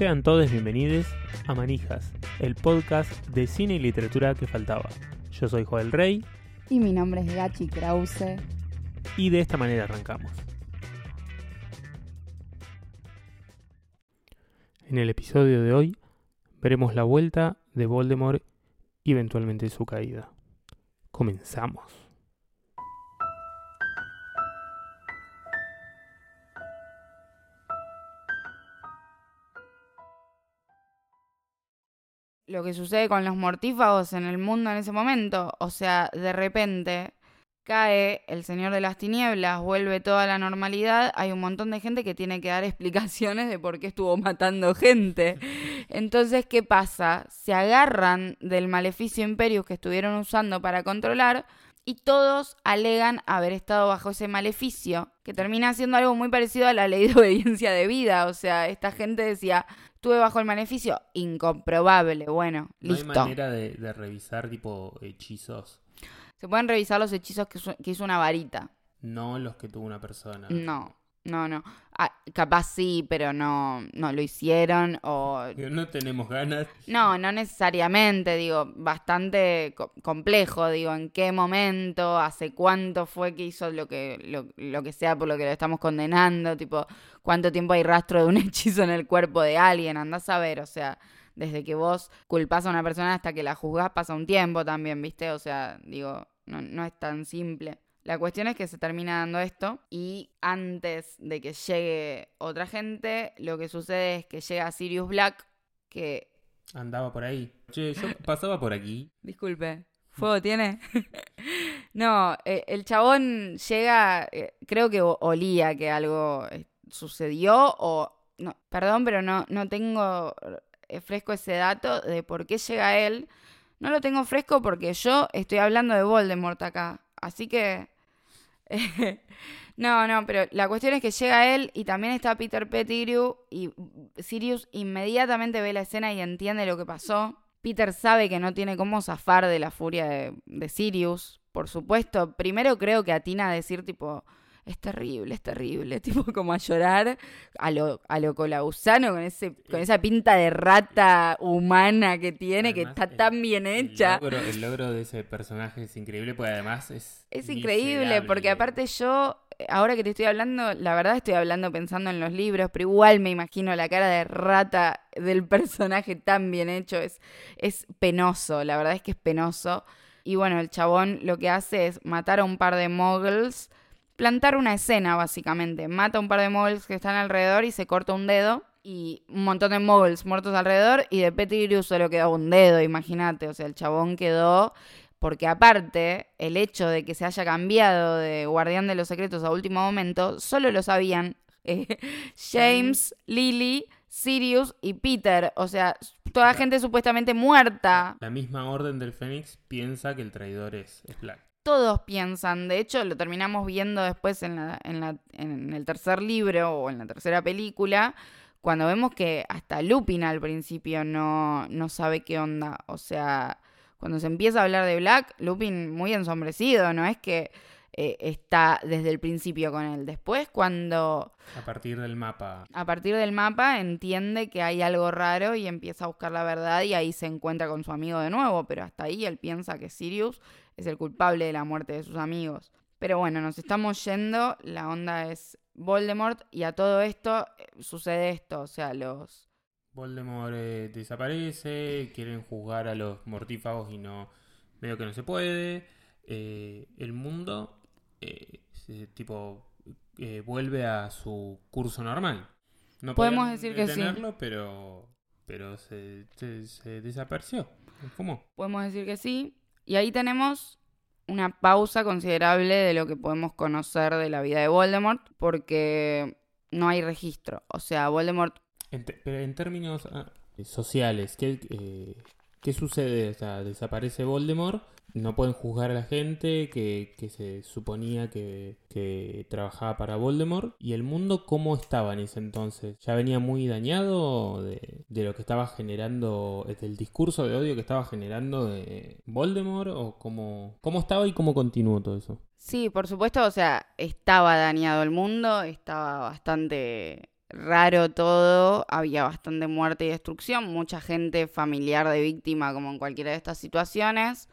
Sean todos bienvenidos a Manijas, el podcast de cine y literatura que faltaba. Yo soy Joel Rey Y mi nombre es Gachi Krause. y de esta manera arrancamos. En el episodio de hoy veremos la vuelta de Voldemort y eventualmente su caída. Comenzamos. Lo que sucede con los mortífagos en el mundo en ese momento. O sea, de repente cae el Señor de las Tinieblas, vuelve toda la normalidad. Hay un montón de gente que tiene que dar explicaciones de por qué estuvo matando gente. Entonces, ¿qué pasa? Se agarran del maleficio Imperius que estuvieron usando para controlar y todos alegan haber estado bajo ese maleficio, que termina siendo algo muy parecido a la ley de obediencia de vida. O sea, esta gente decía, estuve bajo el maleficio, incomprobable. Bueno, No hay listo. manera de, de revisar tipo hechizos, Se pueden revisar los hechizos que, que hizo una varita. no los que tuvo una persona. No, no, no. Ah, capaz sí, pero no, no lo hicieron o... No tenemos ganas. No, no necesariamente, digo, bastante co- complejo, digo, en qué momento, hace cuánto fue que hizo lo que, lo, lo que sea por lo que lo estamos condenando, tipo, cuánto tiempo hay rastro de un hechizo en el cuerpo de alguien, andás a ver, o sea, desde que vos culpás a una persona hasta que la juzgás pasa un tiempo también, ¿viste? O sea, digo, no, no es tan simple. La cuestión es que se termina dando esto y antes de que llegue otra gente, lo que sucede es que llega Sirius Black, que Andaba por ahí. Che, yo pasaba por aquí. Disculpe. ¿Fuego tiene? no, eh, el chabón llega, eh, creo que olía que algo eh, sucedió o... No, perdón, pero no, no tengo fresco ese dato de por qué llega él. No lo tengo fresco porque yo estoy hablando de Voldemort acá. Así que... no, no, pero la cuestión es que llega él y también está Peter Pettigrew y Sirius inmediatamente ve la escena y entiende lo que pasó. Peter sabe que no tiene cómo zafar de la furia de, de Sirius, por supuesto. Primero creo que atina a decir tipo, es terrible, es terrible, tipo como a llorar a lo, a lo colausano con, ese, con esa pinta de rata humana que tiene, que está el- tan bien El hecha. logro, el logro de ese personaje es increíble porque además es. Es increíble, miserable. porque aparte yo, ahora que te estoy hablando, la verdad estoy hablando pensando en los libros, pero igual me imagino la cara de rata del personaje tan bien hecho, es, es penoso, la verdad es que es penoso. Y bueno, el chabón lo que hace es matar a un par de muggles, plantar una escena básicamente, mata a un par de muggles que están alrededor y se corta un dedo. Y un montón de muggles muertos alrededor y de Pettigrew solo quedó un dedo, imagínate. O sea, el chabón quedó porque aparte, el hecho de que se haya cambiado de Guardián de los Secretos a último momento, solo lo sabían eh, James, Lily, Sirius y Peter. O sea, toda gente supuestamente muerta. La misma orden del Fénix piensa que el traidor es, es Black. Todos piensan, de hecho lo terminamos viendo después en, la- en, la- en el tercer libro o en la tercera película, cuando vemos que hasta Lupin al principio no, no sabe qué onda. O sea, cuando se empieza a hablar de Black, Lupin muy ensombrecido, no es que eh, está desde el principio con él. Después cuando A partir del mapa. a partir del mapa entiende que hay algo raro y empieza a buscar la verdad y ahí se encuentra con su amigo de nuevo, pero hasta ahí él piensa que Sirius es el culpable de la muerte de sus amigos. Pero bueno, nos estamos yendo, la onda es Voldemort y a todo esto eh, sucede esto, o sea, los... Voldemort eh, desaparece, quieren juzgar a los mortífagos y no. Veo que no se puede. Eh, el mundo, tipo, vuelve a su curso normal. No Podemos decir que sí. pero, pero se, se- se desapareció. ¿Cómo? Podemos decir que sí. Y ahí tenemos una pausa considerable de lo que podemos conocer de la vida de Voldemort, porque no hay registro. O sea, Voldemort En en términos ah, sociales, ¿qué, eh, ¿qué sucede? O sea, desaparece Voldemort, no pueden juzgar a la gente que, que se suponía que, que trabajaba para Voldemort. ¿Y el mundo cómo estaba en ese entonces? ¿Ya venía muy dañado de, de lo que estaba generando, del discurso de odio que estaba generando de Voldemort? ¿O cómo, cómo estaba y cómo continuó todo eso? Sí, por supuesto, o sea, estaba dañado el mundo, estaba bastante raro todo, había bastante muerte y destrucción, mucha gente familiar de víctima como en cualquiera de estas situaciones,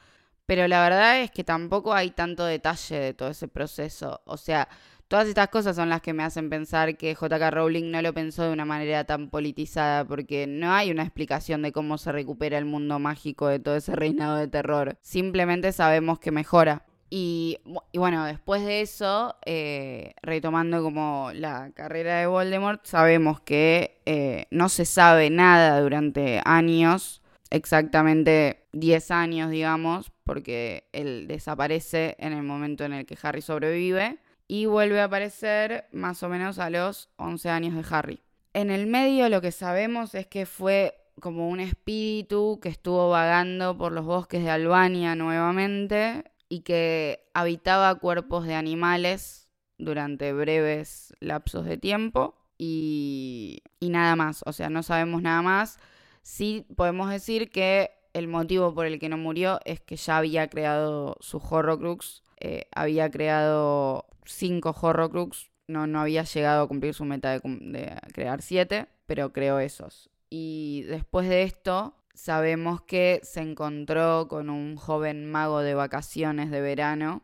pero la verdad es que tampoco hay tanto detalle de todo ese proceso, o sea, todas estas cosas son las que me hacen pensar que JK Rowling no lo pensó de una manera tan politizada, porque no hay una explicación de cómo se recupera el mundo mágico de todo ese reinado de terror, simplemente sabemos que mejora. Y, bueno, después de eso, eh, retomando como la carrera de Voldemort, sabemos que eh, no se sabe nada durante años, exactamente 10 años, digamos, porque él desaparece en el momento en el que Harry sobrevive y vuelve a aparecer más o menos a los 11 años de Harry. En el medio lo que sabemos es que fue como un espíritu que estuvo vagando por los bosques de Albania nuevamente y que habitaba cuerpos de animales durante breves lapsos de tiempo y, nada más, o sea, no sabemos nada más. Sí podemos decir que el motivo por el que no murió es que ya había creado su Horrocrux, eh, había creado cinco Horrocrux, no, no había llegado a cumplir su meta de, crear siete, pero creó esos. Y después de esto, Sabemos que se encontró con un joven mago de vacaciones de verano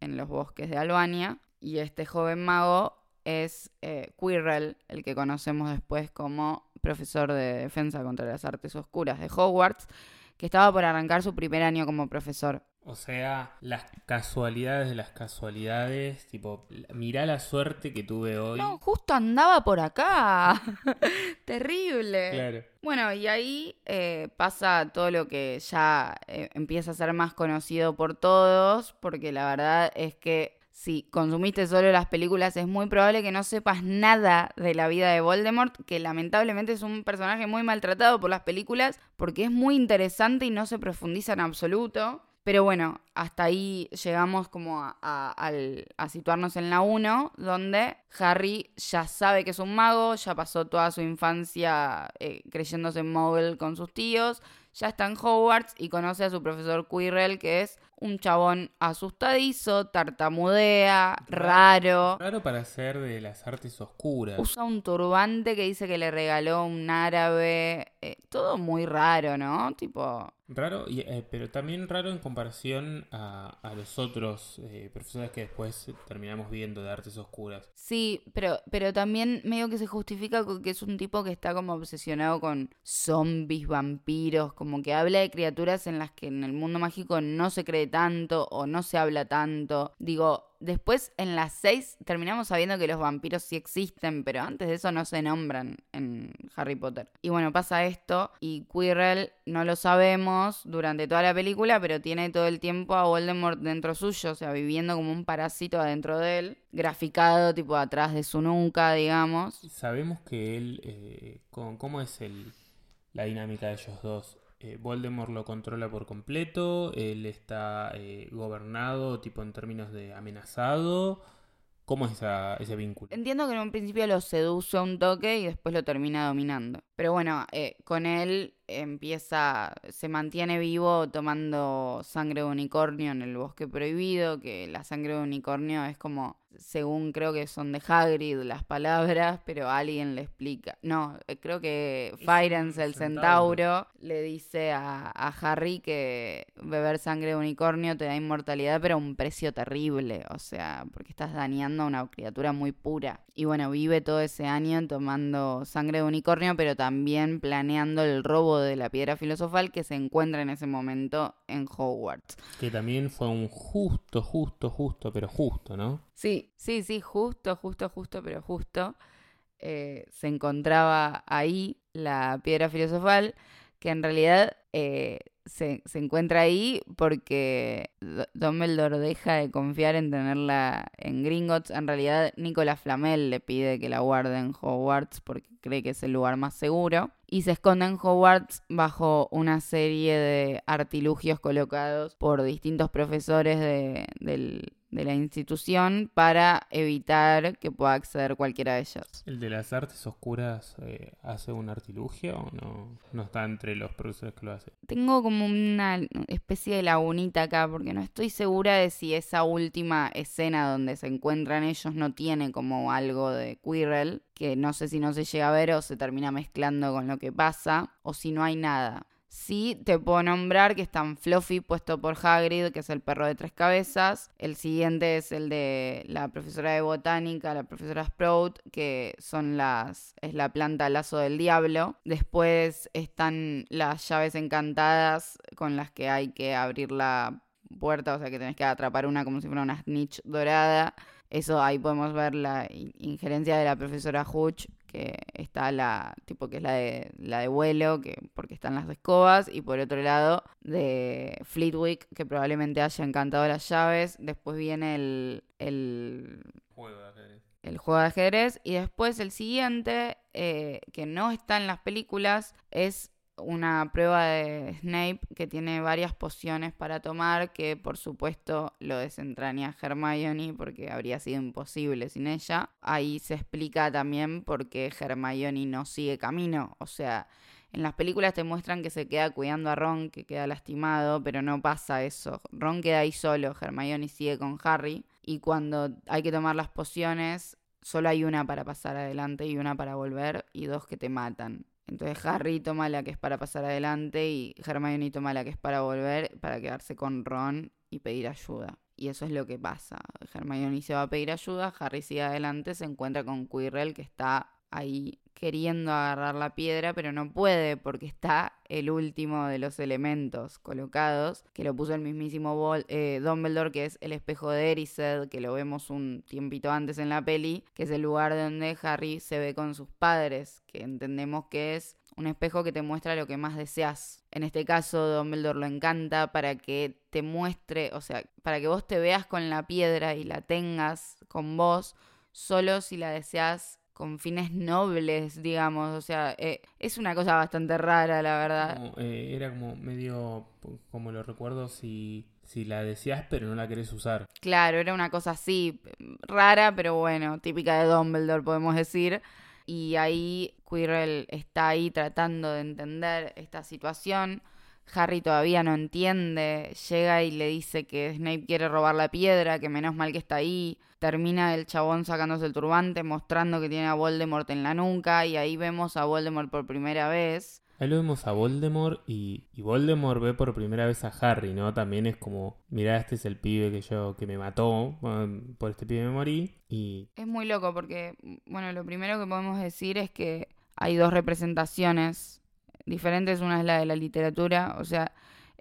en los bosques de Albania y este joven mago es eh, Quirrell, el que conocemos después como profesor de defensa contra las artes oscuras de Hogwarts, que estaba por arrancar su primer año como profesor. O sea, las casualidades de las casualidades, tipo, mirá la suerte que tuve hoy. No, justo andaba por acá. Terrible. Claro. Bueno, y ahí eh, pasa todo lo que ya eh, empieza a ser más conocido por todos, porque la verdad es que si consumiste solo las películas es muy probable que no sepas nada de la vida de Voldemort, que lamentablemente es un personaje muy maltratado por las películas, porque es muy interesante y no se profundiza en absoluto. Pero bueno, hasta ahí llegamos como a, situarnos en la 1, donde Harry ya sabe que es un mago, ya pasó toda su infancia eh, creyéndose Muggle con sus tíos, ya está en Hogwarts y conoce a su profesor Quirrell, que es un chabón asustadizo, tartamudea, raro. Raro para ser de las artes oscuras. Usa un turbante que dice que le regaló un árabe. Eh, todo muy raro, ¿no? Tipo. Raro, eh, pero también raro en comparación a, los otros eh, profesores que después terminamos viendo de artes oscuras. Sí, pero, pero también medio que se justifica que es un tipo que está como obsesionado con zombies, vampiros, como que habla de criaturas en las que en el mundo mágico no se cree tanto o no se habla tanto. Digo, Después, en las seis, terminamos sabiendo que los vampiros sí existen, pero antes de eso no se nombran en Harry Potter. Y bueno, pasa esto, y Quirrell no lo sabemos durante toda la película, pero tiene todo el tiempo a Voldemort dentro suyo, o sea, viviendo como un parásito adentro de él, graficado tipo atrás de su nuca, digamos. Sabemos que él, eh, ¿cómo es el, la dinámica de ellos dos? Eh, Voldemort lo controla por completo, él está eh, gobernado, tipo en términos de amenazado. ¿Cómo es ese vínculo? Entiendo que en un principio lo seduce un toque y después lo termina dominando. Pero bueno, eh, con él empieza, se mantiene vivo tomando sangre de unicornio en el bosque prohibido, que la sangre de unicornio es como, según creo que son de Hagrid las palabras, pero alguien le explica. No, eh, creo que Firens, el centauro, le dice a, a, Harry que beber sangre de unicornio te da inmortalidad, pero a un precio terrible, o sea, porque estás dañando a una criatura muy pura. Y bueno, vive todo ese año tomando sangre de unicornio, pero también planeando el robo de la piedra filosofal que se encuentra en ese momento en Hogwarts. Que también fue un justo, justo, justo, pero justo, ¿no? Sí, sí, sí, justo, justo, justo, pero justo. Eh, se encontraba ahí la piedra filosofal, que en realidad eh, se, se, encuentra ahí porque Dumbledore deja de confiar en tenerla en Gringotts. En realidad, Nicolas Flamel le pide que la guarde en Hogwarts porque cree que es el lugar más seguro. Y se esconde en Hogwarts bajo una serie de artilugios colocados por distintos profesores de, del, de la institución para evitar que pueda acceder cualquiera de ellos. ¿El de las artes oscuras eh, hace un artilugio o no, no está entre los profesores que lo hacen? Tengo como una especie de lagunita acá porque no estoy segura de si esa última escena donde se encuentran ellos no tiene como algo de Quirrell, que no sé si no se llega a ver o se termina mezclando con lo que pasa, o si no hay nada. Sí, te puedo nombrar que están Fluffy puesto por Hagrid, que es el perro de tres cabezas. El siguiente es el de la profesora de botánica, la profesora Sprout, que son las es la planta lazo del diablo. Después están las llaves encantadas con las que hay que abrir la puerta, o sea que tenés que atrapar una como si fuera una snitch dorada. Eso ahí podemos ver la injerencia de la profesora Hooch, que está la, tipo que es la de, la de vuelo, que, porque están las escobas, y por otro lado de Fleetwick, que probablemente haya encantado las llaves. Después viene el, el juego de ajedrez. El juego de ajedrez. Y después el siguiente, eh, que no está en las películas, es una prueba de Snape que tiene varias pociones para tomar, que por supuesto lo desentraña Hermione porque habría sido imposible sin ella. Ahí se explica también por qué Hermione no sigue camino. O sea, en las películas te muestran que se queda cuidando a Ron, que queda lastimado, pero no pasa eso. Ron queda ahí solo, Hermione sigue con Harry. Y cuando hay que tomar las pociones, solo hay una para pasar adelante y una para volver y dos que te matan. Entonces Harry toma la que es para pasar adelante y Hermione toma la que es para volver, para quedarse con Ron y pedir ayuda. Y eso es lo que pasa. Hermione se va a pedir ayuda, Harry sigue adelante, se encuentra con Quirrell que está ahí queriendo agarrar la piedra, pero no puede porque está el último de los elementos colocados, que lo puso el mismísimo eh, Dumbledore, que es el espejo de Erised, que lo vemos un tiempito antes en la peli, que es el lugar donde Harry se ve con sus padres, que entendemos que es un espejo que te muestra lo que más deseas. En este caso, Dumbledore lo encanta para que te muestre, o sea, para que vos te veas con la piedra y la tengas con vos, solo si la deseas con fines nobles, digamos. O sea, eh, es una cosa bastante rara, la verdad. Eh, era como medio, como lo recuerdo, si, si la deseas pero no la querés usar. Claro, era una cosa así, rara, pero bueno, típica de Dumbledore, podemos decir. Y ahí Quirrell está ahí tratando de entender esta situación. Harry todavía no entiende, llega y le dice que Snape quiere robar la piedra, que menos mal que está ahí. Termina el chabón sacándose el turbante, mostrando que tiene a Voldemort en la nuca, y ahí vemos a Voldemort por primera vez. Ahí lo vemos a Voldemort y, Voldemort ve por primera vez a Harry, ¿no? También es como, mira, este es el pibe que yo, que me mató, por este pibe me morí, y... Es muy loco porque, bueno, lo primero que podemos decir es que hay dos representaciones diferentes. Una es la de la literatura, o sea,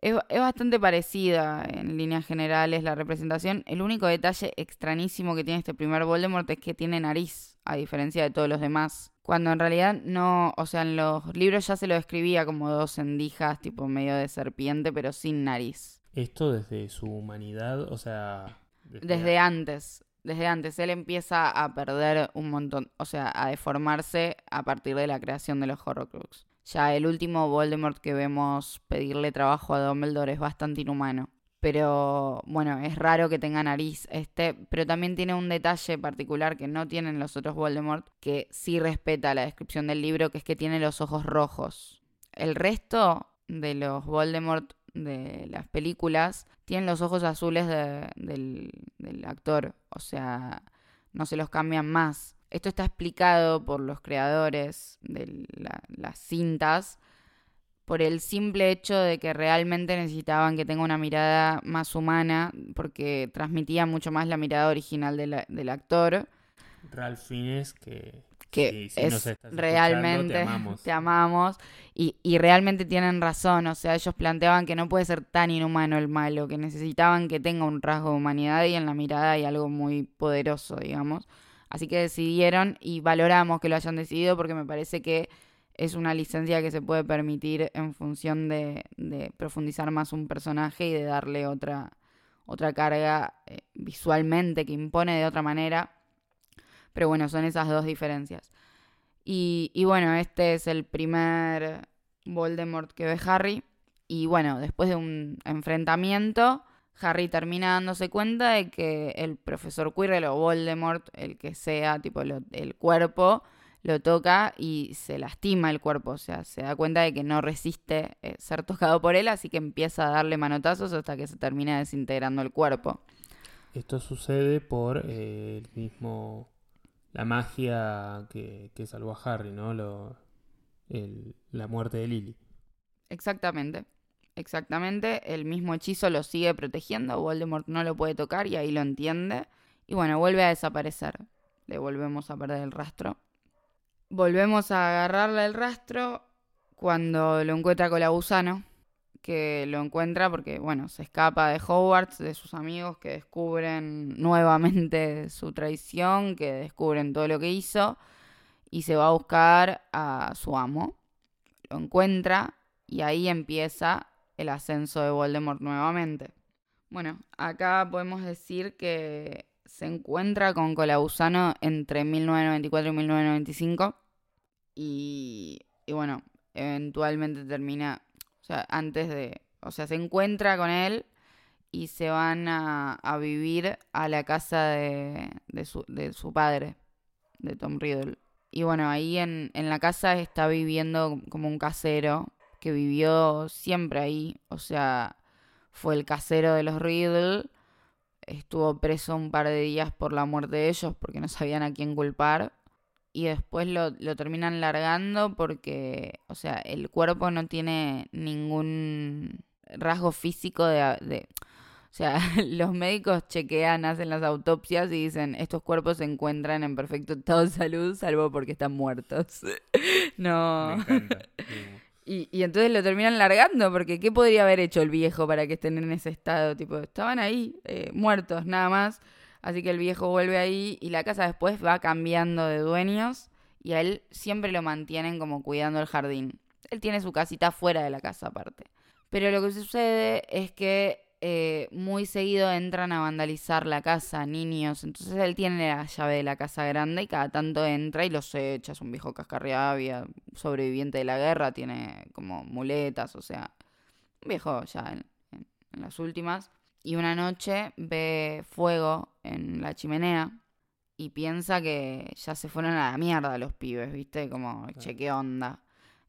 es, bastante parecida en líneas generales la representación. El único detalle extrañísimo que tiene este primer Voldemort es que tiene nariz, a diferencia de todos los demás. Cuando en realidad no, o sea, en los libros ya se lo describía como dos endijas, tipo medio de serpiente, pero sin nariz. Esto desde su humanidad, o sea... Desde, antes, desde antes. Él empieza a perder un montón, o sea, a deformarse a partir de la creación de los Horrocrux. Ya el último Voldemort que vemos pedirle trabajo a Dumbledore es bastante inhumano. Pero bueno, es raro que tenga nariz este, pero también tiene un detalle particular que no tienen los otros Voldemort, que sí respeta la descripción del libro, que es que tiene los ojos rojos. El resto de los Voldemort de las películas tienen los ojos azules del, del actor, o sea, no se los cambian más. Esto está explicado por los creadores de las cintas por el simple hecho de que realmente necesitaban que tenga una mirada más humana porque transmitía mucho más la mirada original del actor. Ralph Fiennes que, que es realmente te amamos, y, y, realmente tienen razón, o sea, ellos planteaban que no puede ser tan inhumano el malo, que necesitaban que tenga un rasgo de humanidad y en la mirada hay algo muy poderoso, digamos. Así que decidieron y valoramos que lo hayan decidido porque me parece que es una licencia que se puede permitir en función de, profundizar más un personaje y de darle otra, otra carga eh, visualmente que impone de otra manera. Pero bueno, son esas dos diferencias. Y, y bueno, este es el primer Voldemort que ve Harry. Y bueno, después de un enfrentamiento, Harry termina dándose cuenta de que el profesor Quirrell o Voldemort, el que sea, tipo el cuerpo, lo toca y se lastima el cuerpo, o sea, se da cuenta de que no resiste eh, ser tocado por él, así que empieza a darle manotazos hasta que se termina desintegrando el cuerpo. Esto sucede por eh, el mismo la magia que, salvó a Harry, ¿no? Lo, la muerte de Lily. Exactamente. Exactamente. El mismo hechizo lo sigue protegiendo. Voldemort no lo puede tocar y ahí lo entiende. Y bueno, vuelve a desaparecer. Le volvemos a perder el rastro. Volvemos a agarrarle el rastro cuando lo encuentra con la gusano que lo encuentra porque, bueno, se escapa de Hogwarts, de sus amigos que descubren nuevamente su traición, que descubren todo lo que hizo, y se va a buscar a su amo. Lo encuentra y ahí empieza el ascenso de Voldemort nuevamente. Bueno, acá podemos decir que se encuentra con Colabusano entre 1994 y 1995 y, y bueno, eventualmente termina o sea, antes de... O sea, se encuentra con él y se van a, vivir a la casa de, su, de, su, padre, de Tom Riddle. Y bueno, ahí en, en la casa está viviendo como un casero que vivió siempre ahí. O sea, fue el casero de los Riddle. Estuvo preso un par de días por la muerte de ellos porque no sabían a quién culpar y después lo, lo, terminan largando porque, o sea, el cuerpo no tiene ningún rasgo físico de, o sea, los médicos chequean, hacen las autopsias y dicen, estos cuerpos se encuentran en perfecto estado de salud, salvo porque están muertos. no. Y, y entonces lo terminan largando, porque ¿qué podría haber hecho el viejo para que estén en ese estado? Tipo, estaban ahí, eh, muertos, nada más. Así que el viejo vuelve ahí y la casa después va cambiando de dueños y a él siempre lo mantienen como cuidando el jardín. Él tiene su casita fuera de la casa aparte. Pero lo que sucede es que eh, muy seguido entran a vandalizar la casa niños. Entonces él tiene la llave de la casa grande y cada tanto entra y los echa. Es un viejo cascarriabia, sobreviviente de la guerra, tiene como muletas, o sea, un viejo ya en las últimas y una noche ve fuego en la chimenea y piensa que ya se fueron a la mierda los pibes, ¿viste? Como, che, qué onda.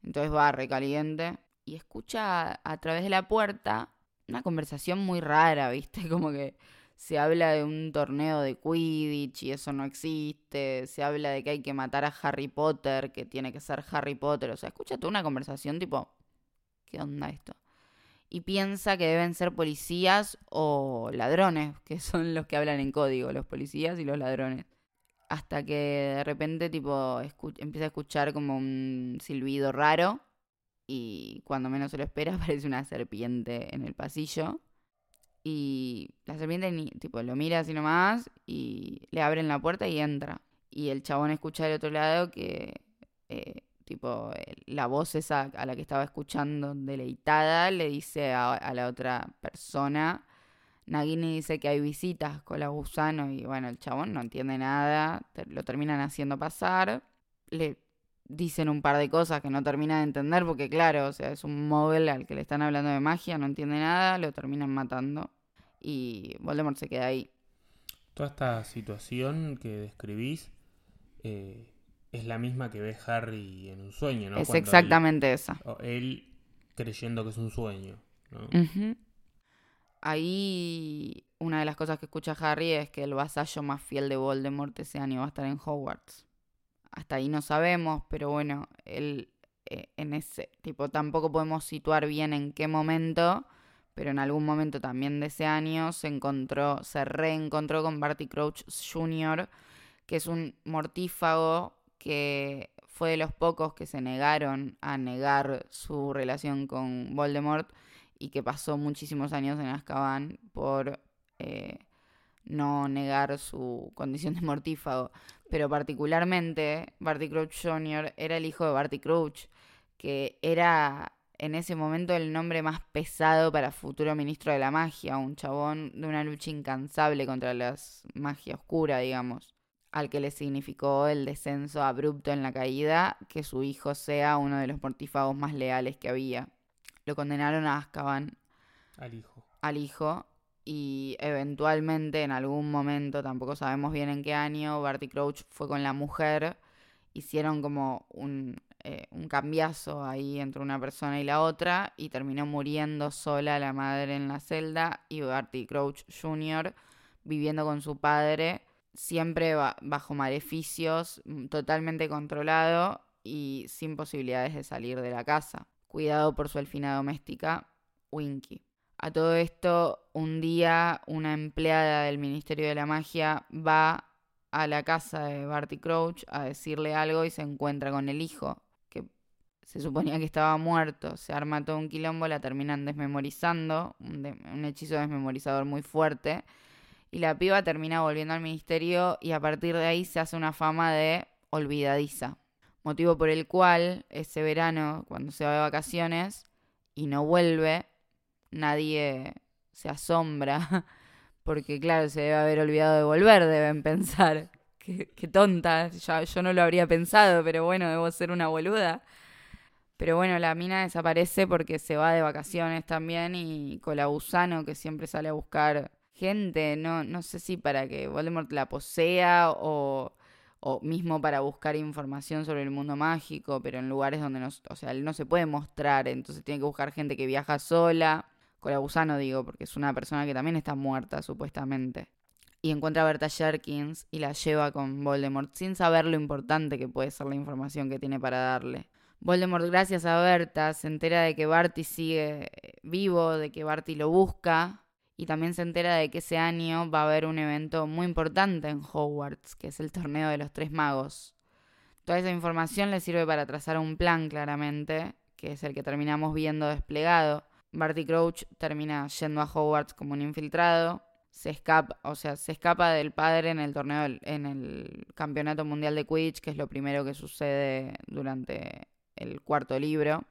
Entonces va recaliente y escucha a través de la puerta una conversación muy rara, ¿viste? Como que se habla de un torneo de Quidditch y eso no existe. Se habla de que hay que matar a Harry Potter, que tiene que ser Harry Potter. O sea, escucha toda una conversación tipo, ¿qué onda esto? y piensa que deben ser policías o ladrones, que son los que hablan en código, los policías y los ladrones. Hasta que de repente tipo empieza a escuchar como un silbido raro y cuando menos se lo espera aparece una serpiente en el pasillo. Y la serpiente tipo lo mira así nomás y le abren la puerta y entra. Y el chabón escucha del otro lado que eh, tipo, la voz esa a la que estaba escuchando deleitada le dice a, la otra persona, Nagini dice que hay visitas con la gusano y bueno, el chabón no entiende nada, lo terminan haciendo pasar, le dicen un par de cosas que no termina de entender porque claro, o sea, es un móvil al que le están hablando de magia, no entiende nada, lo terminan matando y Voldemort se queda ahí. Toda esta situación que describís eh, es la misma que ve Harry en un sueño, ¿no? Es exactamente esa. Él creyendo que es un sueño, ¿no? Ahí una de las cosas que escucha Harry es que el vasallo más fiel de Voldemort ese año va a estar en Hogwarts. Hasta ahí no sabemos, pero bueno, él eh, en ese tipo tampoco podemos situar bien en qué momento, pero en algún momento también de ese año se encontró, se reencontró con Barty Crouch Jr., que es un mortífago que fue de los pocos que se negaron a negar su relación con Voldemort y que pasó muchísimos años en Azkaban por eh, no negar su condición de mortífago. Pero particularmente, Barty Crouch Jr. era el hijo de Barty Crouch, que era en ese momento el nombre más pesado para futuro ministro de la magia, un chabón de una lucha incansable contra la magia oscura, digamos al que le significó el descenso abrupto en la caída que su hijo sea uno de los mortífagos más leales que había. Lo condenaron a Azkaban. Al hijo. Al hijo. Y eventualmente en algún momento, tampoco sabemos bien en qué año, Barty Crouch fue con la mujer, hicieron como un, eh, un cambiazo ahí entre una persona y la otra y terminó muriendo sola la madre en la celda y Barty Crouch Jr. viviendo con su padre, siempre bajo maleficios, mm, totalmente controlado y sin posibilidades de salir de la casa, cuidado por su elfina doméstica, Winky. A todo esto, un día una empleada del Ministerio de la Magia va a la casa de Barty Crouch a decirle algo y se encuentra con el hijo, que se suponía que estaba muerto. Se arma todo un quilombo, la terminan desmemorizando, un, hechizo desmemorizador muy fuerte. Y la piba termina volviendo al ministerio y a partir de ahí se hace una fama de olvidadiza. Motivo por el cual ese verano, cuando se va de vacaciones y no vuelve, nadie se asombra, porque claro, se debe haber olvidado de volver, deben pensar. Qué, tonta, ya, yo no lo habría pensado, pero bueno, debo ser una boluda. Pero bueno, la mina desaparece porque se va de vacaciones también y con la gusano que siempre sale a buscar gente, no, no sé si para que Voldemort la posea o, o mismo para buscar información sobre el mundo mágico, pero en lugares donde no, o sea, él no se puede mostrar, entonces tiene que buscar gente que viaja sola gusano digo, porque es una persona que también está muerta, supuestamente. Y encuentra a Berta Jerkins y la lleva con Voldemort, sin saber lo importante que puede ser la información que tiene para darle. Voldemort, gracias a Berta, se entera de que Barty sigue eh, vivo, de que Barty lo busca, y también se entera de que ese año va a haber un evento muy importante en Hogwarts, que es el torneo de los tres magos. Toda esa información le sirve para trazar un plan, claramente, que es el que terminamos viendo desplegado Barty Crouch termina yendo a Hogwarts como un infiltrado. Se escapa, o sea, se escapa del padre en el torneo, en el campeonato mundial de Quidditch, que es lo primero que sucede durante el cuarto libro.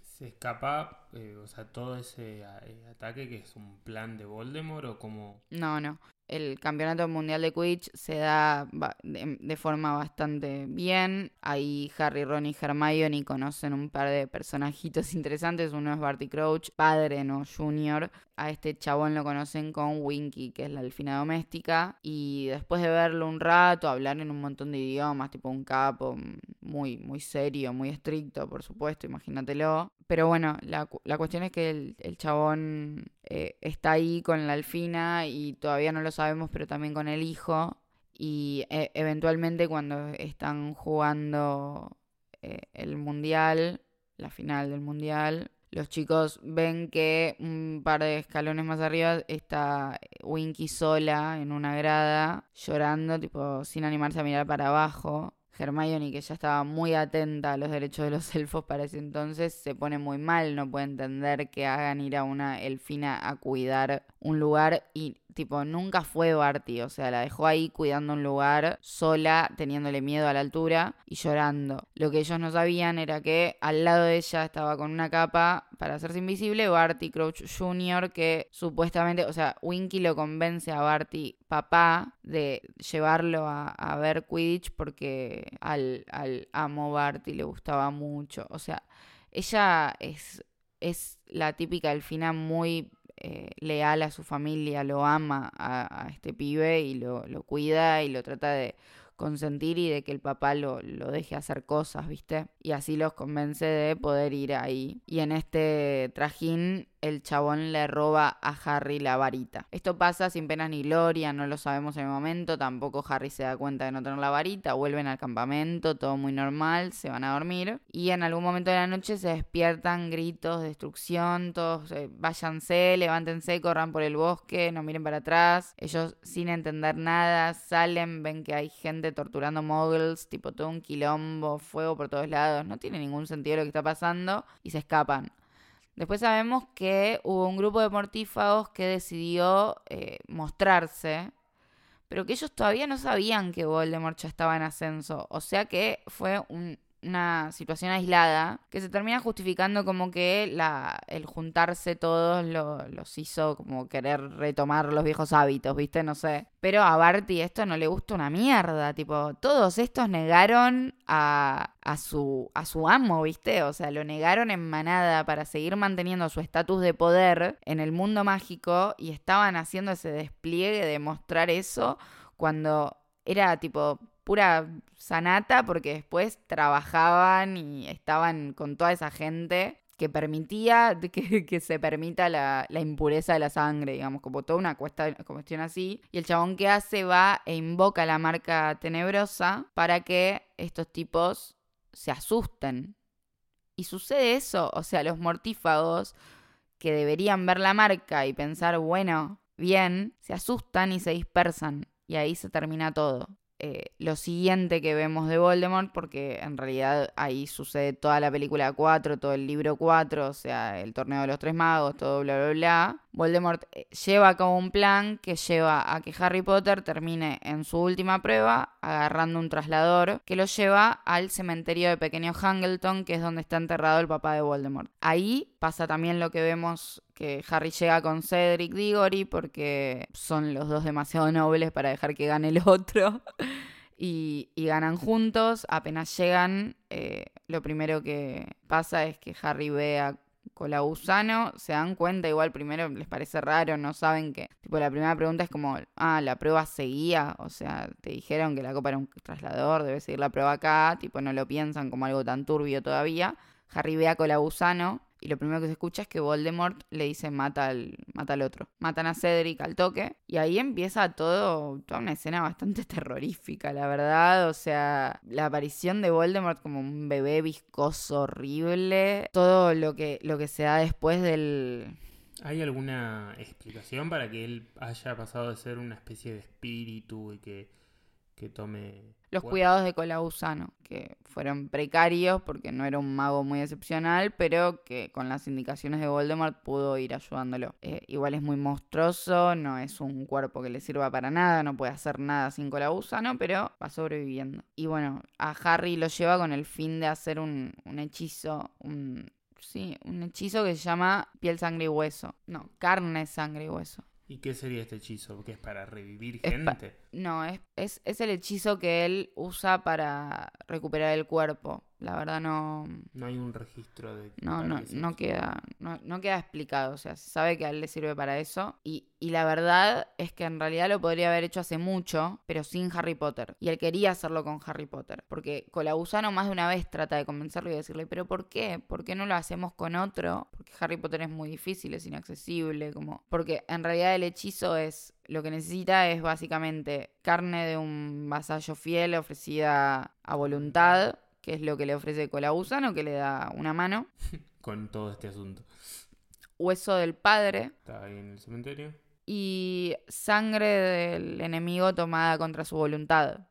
Se escapa, eh, o sea, todo ese eh, ataque que es un plan de Voldemort o como... No, no el campeonato mundial de Quidditch se da de, forma bastante bien. Ahí Harry, Ron y Hermione conocen un par de personajitos interesantes. Uno es Barty Crouch, padre, no junior. A este chabón lo conocen con Winky, que es la delfina doméstica. Y después de verlo un rato, hablar en un montón de idiomas, tipo un capo, muy, muy serio, muy estricto, por supuesto, imagínatelo. Pero bueno, la, cuestión es que el, el chabón eh, está ahí con la alfina y todavía no lo sabemos, pero también con el hijo. Y eh, eventualmente cuando están jugando eh, el mundial, la final del mundial, los chicos ven que un par de escalones más arriba está Winky sola en una grada, llorando, tipo sin animarse a mirar para abajo. Hermione, que ya estaba muy atenta a los derechos de los elfos para ese entonces, se pone muy mal, no puede entender que hagan ir a una elfina a cuidar un lugar y tipo nunca fue Barty, o sea, la dejó ahí cuidando un lugar sola, teniéndole miedo a la altura y llorando. Lo que ellos no sabían era que al lado de ella estaba con una capa para hacerse invisible Barty Crouch Jr., que supuestamente, o sea, Winky lo convence a Barty, papá, de llevarlo a, ver Quidditch porque al, al amo Barty le gustaba mucho. O sea, ella es, es la típica elfina muy eh, leal a su familia, lo ama a, a este pibe y lo, lo, cuida y lo trata de consentir y de que el papá lo, lo, deje hacer cosas, ¿viste? Y así los convence de poder ir ahí. Y en este trajín el chabón le roba a Harry la varita. Esto pasa sin pena ni gloria, no lo sabemos en el momento, tampoco Harry se da cuenta de no tener la varita, vuelven al campamento, todo muy normal, se van a dormir y en algún momento de la noche se despiertan gritos, destrucción, todos eh, váyanse, levántense, corran por el bosque, no miren para atrás. Ellos sin entender nada salen, ven que hay gente torturando muggles, tipo todo un quilombo, fuego por todos lados, no tiene ningún sentido lo que está pasando y se escapan. Después sabemos que hubo un grupo de mortífagos que decidió eh, mostrarse, pero que ellos todavía no sabían que Voldemort ya estaba en ascenso. O sea que fue un, una situación aislada que se termina justificando como que la, el juntarse todos los hizo como querer retomar los viejos hábitos, ¿viste? No sé. Pero a Barty esto no le gusta una mierda, tipo, todos estos negaron a, a, su, a su amo, ¿viste? O sea, lo negaron en manada para seguir manteniendo su estatus de poder en el mundo mágico y estaban haciendo ese despliegue de mostrar eso cuando era tipo pura sanata porque después trabajaban y estaban con toda esa gente que permitía que, se permita la, impureza de la sangre, digamos, como toda una cuestión así. Y el chabón que hace va e invoca la marca tenebrosa para que estos tipos se asusten. Y sucede eso, o sea, los mortífagos que deberían ver la marca y pensar, bueno, bien, se asustan y se dispersan. Y ahí se termina todo. Eh, lo siguiente que vemos de Voldemort, porque en realidad ahí sucede toda la película 4, todo el libro 4, o sea, el torneo de los tres magos, todo bla, bla, bla. Voldemort eh, lleva a cabo un plan que lleva a que Harry Potter termine en su última prueba agarrando un traslador que lo lleva al cementerio de pequeño Hangleton, que es donde está enterrado el papá de Voldemort. Ahí pasa también lo que vemos que Harry llega con Cedric Diggory porque son los dos demasiado nobles para dejar que gane el otro. Y, ganan juntos. Apenas llegan, eh, lo primero que pasa es que Harry ve a Colagusano, se dan cuenta, igual primero les parece raro, no saben que, tipo, la primera pregunta es como, ah, la prueba seguía, o sea, te dijeron que la copa era un traslador, debe seguir la prueba acá, tipo, no lo piensan como algo tan turbio todavía. Harry ve a Colagusano y lo primero que se escucha es que Voldemort le dice mata al, mata al otro. Matan a Cedric al toque. Y ahí empieza todo, toda una escena bastante terrorífica, la verdad. O sea, la aparición de Voldemort como un bebé viscoso horrible. Todo lo que, lo que se da después del... ¿Hay alguna explicación para que él haya pasado de ser una especie de espíritu y que que tome... Los cuidados de Colausano, que fueron precarios porque no era un mago muy excepcional, pero que con las indicaciones de Voldemort pudo ir ayudándolo. Eh, igual es muy monstruoso, no es un cuerpo que le sirva para nada, no puede hacer nada sin Colausano, pero va sobreviviendo. Y bueno, a Harry lo lleva con el fin de hacer un, un hechizo, un, sí, un hechizo que se llama piel, sangre y hueso. No, carne, sangre y hueso. ¿Y qué sería este hechizo? ¿Que es para revivir gente? no, es, es, es, el hechizo que él usa para recuperar el cuerpo. La verdad no... No hay un registro de... No, no, no queda, no, no, queda explicado. O sea, se sabe que a él le sirve para eso. Y, y la verdad es que en realidad lo podría haber hecho hace mucho, pero sin Harry Potter. Y él quería hacerlo con Harry Potter. Porque Colagusano más de una vez trata de convencerlo y decirle, pero ¿por qué? ¿Por qué no lo hacemos con otro? Porque Harry Potter es muy difícil, es inaccesible. Como... Porque en realidad el hechizo es lo que necesita es básicamente carne de un vasallo fiel ofrecida a voluntad que es lo que le ofrece Colagusano, que le da una mano. Con todo este asunto. Hueso del padre. Está ahí en el cementerio. Y sangre del enemigo tomada contra su voluntad.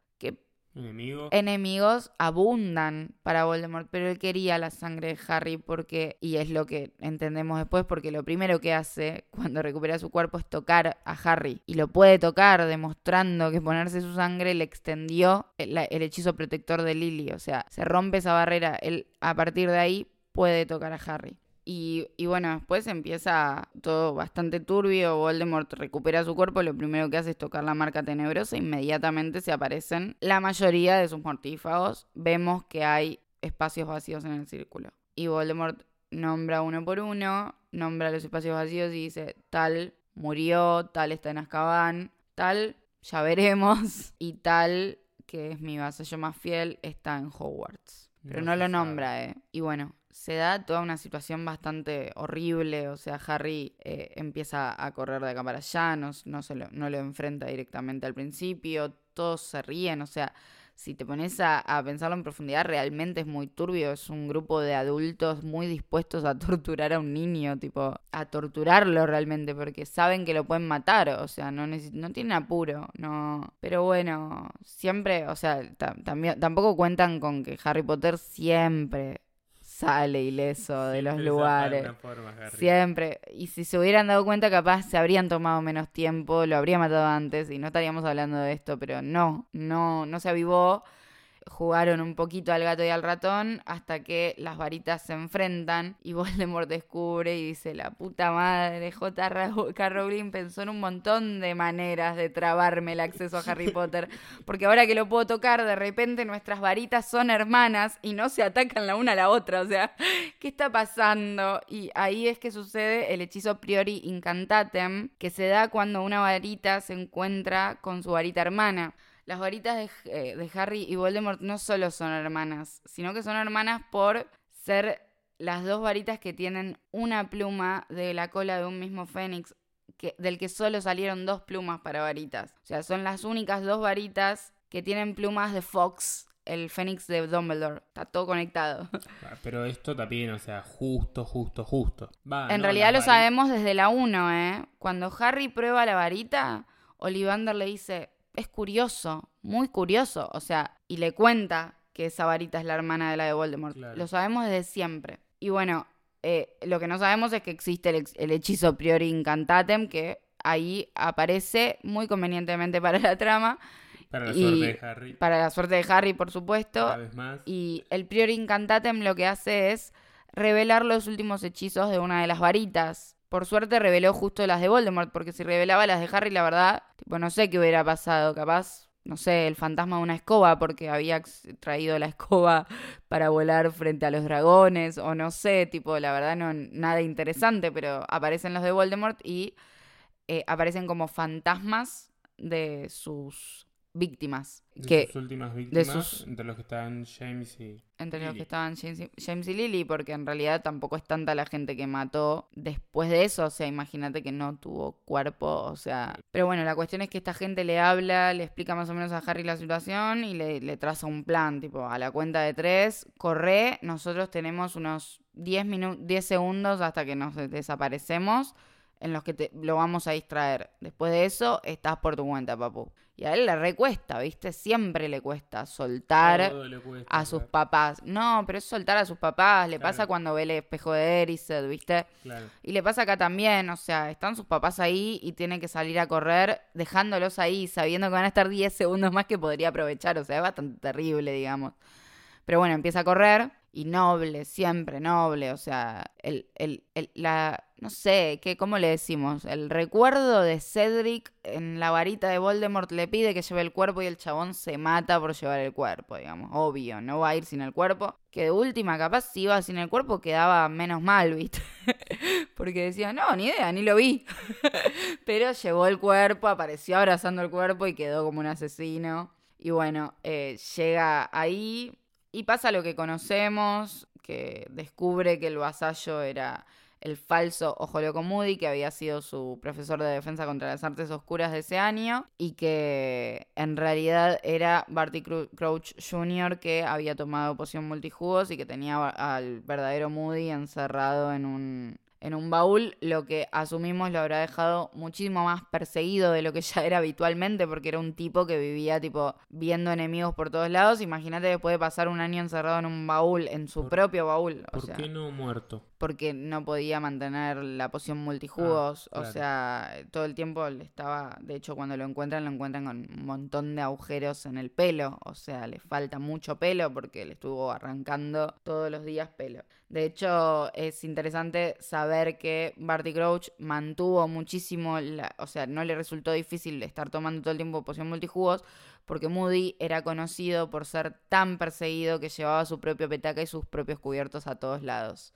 Enemigos abundan para Voldemort, pero él quería la sangre de Harry porque, y es lo que entendemos después, porque lo primero que hace cuando recupera su cuerpo es tocar a Harry. Y lo puede tocar demostrando que ponerse su sangre le extendió el, el hechizo protector de Lily. O sea, se rompe esa barrera. Él a partir de ahí puede tocar a Harry. Y, bueno, después empieza todo bastante turbio. Voldemort recupera su cuerpo. Lo primero que hace es tocar la marca tenebrosa. Inmediatamente se aparecen la mayoría de sus mortífagos. Vemos que hay espacios vacíos en el círculo. Y Voldemort nombra uno por uno, nombra los espacios vacíos y dice: Tal murió, tal está en Azkaban, tal ya veremos. Y tal, que es mi vasallo más fiel, está en Hogwarts. Pero no, lo nombra, ¿eh? Y bueno, se da toda una situación bastante horrible, o sea, Harry eh, empieza a correr de acá para allá, no, no, se lo, no lo enfrenta directamente al principio, todos se ríen, o sea, si te pones a, pensarlo en profundidad, realmente es muy turbio, es un grupo de adultos muy dispuestos a torturar a un niño, tipo, a torturarlo realmente, porque saben que lo pueden matar, o sea, no, no tienen apuro, no, pero bueno, siempre, o sea, tampoco cuentan con que Harry Potter siempre sale ileso de los lugares. Siempre. Y si se hubieran dado cuenta, capaz se habrían tomado menos tiempo, lo habría matado antes y no estaríamos hablando de esto, pero no, no, no se avivó. Jugaron un poquito al gato y al ratón hasta que las varitas se enfrentan y Voldemort descubre y dice, la puta madre, J.K. Rowling pensó en un montón de maneras de trabarme el acceso a Harry Potter, porque ahora que lo puedo tocar, de repente nuestras varitas son hermanas y no se atacan la una a la otra, o sea, ¿qué está pasando? Y ahí es que sucede el hechizo Priori Incantatem, que se da cuando una varita se encuentra con su varita hermana las varitas eh, de, Harry y Voldemort no solo son hermanas, sino que son hermanas por ser las dos varitas que tienen una pluma de la cola de un mismo fénix, que, del que solo salieron dos plumas para varitas. O sea, son las únicas dos varitas que tienen plumas de Fox, el fénix de Dumbledore. Está todo conectado. Ah, pero esto también, o sea, justo, justo, justo. en realidad lo sabemos desde la 1, ¿eh? Cuando Harry prueba la varita, Ollivander le dice, es curioso, muy curioso, o sea, y le cuenta que esa varita es la hermana de la de Voldemort. Lo sabemos desde siempre. Y bueno, eh, lo que no sabemos es que existe el, hechizo Priori Incantatem, que ahí aparece muy convenientemente para la trama. Para la suerte de Harry. Para la suerte de Harry, por supuesto. Y el Priori Incantatem lo que hace es revelar los últimos hechizos de una de las varitas por suerte reveló justo las de Voldemort, porque si revelaba las de Harry, la verdad, tipo, no sé qué hubiera pasado, capaz, no sé, el fantasma de una escoba, porque había traído la escoba para volar frente a los dragones, o no sé, tipo, la verdad, no, nada interesante, pero aparecen los de Voldemort y eh, aparecen como fantasmas de sus víctimas. De que, sus últimas víctimas, entre los que estaban James y. Entre los que estaban James y, Lily, porque en realidad tampoco es tanta la gente que mató después de eso. O sea, imagínate que no tuvo cuerpo, o sea. Pero bueno, la cuestión es que esta gente le habla, le explica más o menos a Harry la situación y le, le traza un plan, tipo, a la cuenta de tres, corre, nosotros tenemos unos 10 minutos, 10 segundos hasta que nos desaparecemos en los que te, lo vamos a distraer. Después de eso, estás por tu cuenta, papu. Y a él le recuesta, ¿viste? Siempre le cuesta soltar a sus papás. No, pero es soltar a sus papás. Le pasa cuando ve el espejo de Erised, ¿viste? Y le pasa acá también, o sea, están sus papás ahí y tiene que salir a correr dejándolos ahí, sabiendo que van a estar 10 segundos más que podría aprovechar. O sea, es bastante terrible, digamos. Pero bueno, empieza a correr y noble, siempre noble, o sea, el, el, el, la, no sé, ¿qué, ¿cómo le decimos? El recuerdo de Cedric en la varita de Voldemort le pide que lleve el cuerpo y el chabón se mata por llevar el cuerpo, digamos, obvio, no va a ir sin el cuerpo, que de última capaz si iba sin el cuerpo quedaba menos mal, ¿viste? Porque decía, no, ni idea, ni lo vi, pero llevó el cuerpo, apareció abrazando el cuerpo y quedó como un asesino. Y bueno, eh, llega ahí, y pasa lo que conocemos, que descubre que el vasallo era el falso Ojo Loco Moody, que había sido su profesor de defensa contra las artes oscuras de ese año, y que en realidad era Barty Crouch Jr., que había tomado poción multijugos y que tenía al verdadero Moody encerrado en un, en un baúl, lo que asumimos lo habrá dejado muchísimo más perseguido de lo que ya era habitualmente, porque era un tipo que vivía tipo viendo enemigos por todos lados. Imagínate después de pasar un año encerrado en un baúl, en su propio baúl. ¿Por qué no muerto? Porque no podía mantener la poción multijugos. Ah, o sea, todo el tiempo le estaba. De hecho, cuando lo encuentran, lo encuentran con un montón de agujeros en el pelo. O sea, le falta mucho pelo porque le estuvo arrancando todos los días pelo. De hecho, es interesante saber que Barty Crouch mantuvo muchísimo, o sea, no le resultó difícil estar tomando todo el tiempo poción multijugos, porque Moody era conocido por ser tan perseguido que llevaba su propio petaca y sus propios cubiertos a todos lados.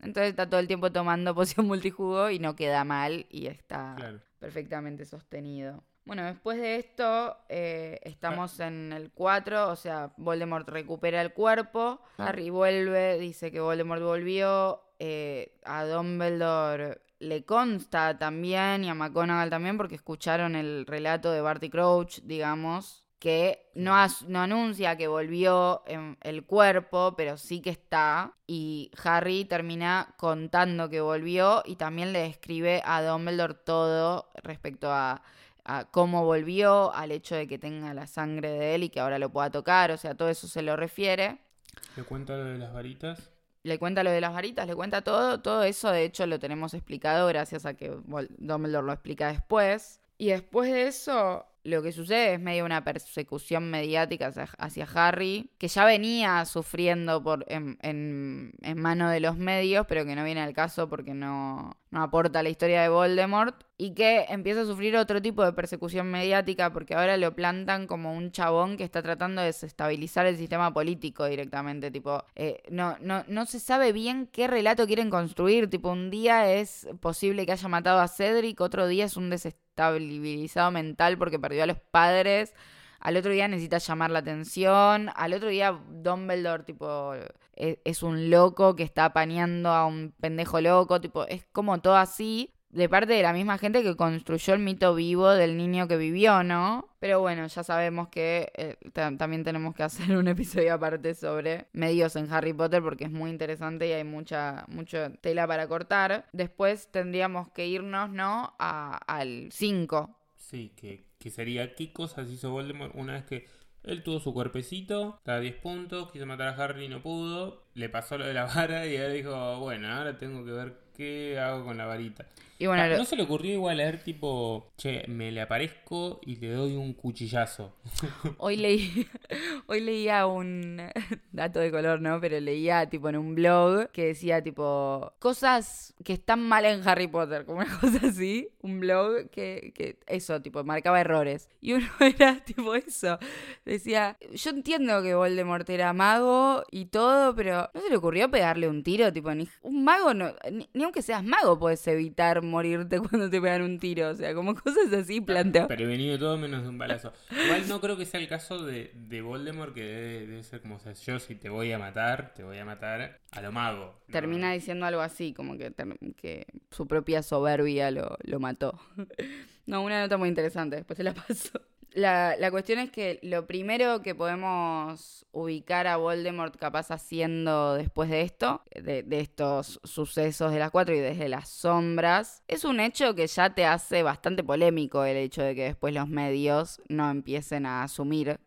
Entonces está todo el tiempo tomando poción multijugo y no queda mal y está perfectamente sostenido. Bueno, después de esto eh, estamos en el 4, o sea, Voldemort recupera el cuerpo, Harry vuelve, dice que Voldemort volvió, eh, a Dumbledore le consta también y a McGonagall también porque escucharon el relato de Barty Crouch, digamos, que no, no anuncia que volvió en el cuerpo, pero sí que está. Y Harry termina contando que volvió y también le describe a Dumbledore todo respecto a a cómo volvió, al hecho de que tenga la sangre de él y que ahora lo pueda tocar, o sea, todo eso se lo refiere. ¿Le cuenta lo de las varitas? Le cuenta lo de las varitas, le cuenta todo, todo eso de hecho lo tenemos explicado gracias a que Dumbledore lo explica después. Y después de eso, lo que sucede es medio una persecución mediática hacia, Harry, que ya venía sufriendo por, en, en, en, mano de los medios, pero que no viene al caso porque no, no aporta la historia de Voldemort, y que empieza a sufrir otro tipo de persecución mediática porque ahora lo plantan como un chabón que está tratando de desestabilizar el sistema político directamente, tipo, eh, no, no, no se sabe bien qué relato quieren construir, tipo, un día es posible que haya matado a Cedric, otro día es un desestabilizado mental porque perdió a los padres, al otro día necesita llamar la atención, al otro día Dumbledore, tipo, e, es, un loco que está apañando a un pendejo loco, tipo, es como todo así, de parte de la misma gente que construyó el mito vivo del niño que vivió, ¿no? Pero bueno, ya sabemos que eh, también tenemos que hacer un episodio aparte sobre medios en Harry Potter porque es muy interesante y hay mucha, mucha tela para cortar. Después tendríamos que irnos, ¿no? al 5. Sí, que, que sería qué cosas hizo Voldemort una vez que él tuvo su cuerpecito, estaba a 10 puntos, quiso matar a Harry y no pudo, le pasó lo de la vara y él dijo, bueno, ahora tengo que ver qué hago con la varita. Y bueno, ah, ¿No se le ocurrió igual leer tipo, che, me le aparezco y le doy un cuchillazo? Hoy leí, hoy leía un dato de color, ¿no? Pero leía tipo en un blog que decía tipo, cosas que están mal en Harry Potter, como una cosa así, un blog que, que eso, tipo, marcaba errores. Y uno era tipo eso, decía, yo entiendo que Voldemort era mago y todo, pero ¿no se le ocurrió pegarle un tiro? Tipo, ni, un mago, no, ni, ni aunque seas mago puedes evitar morirte cuando te pegan un tiro. O sea, como cosas así planteo. Prevenido todo menos de un balazo. Igual no creo que sea el caso de, de Voldemort, que debe, ser como, o sea, yo si te voy a matar, te voy a matar a lo mago. Termina diciendo algo así, como que, que su propia soberbia lo, lo mató. no, una nota muy interesante, después te la paso. La, la, cuestión es que lo primero que podemos ubicar a Voldemort capaz haciendo después de esto, de, de, estos sucesos de las cuatro y desde las sombras, es un hecho que ya te hace bastante polémico el hecho de que después los medios no empiecen a asumir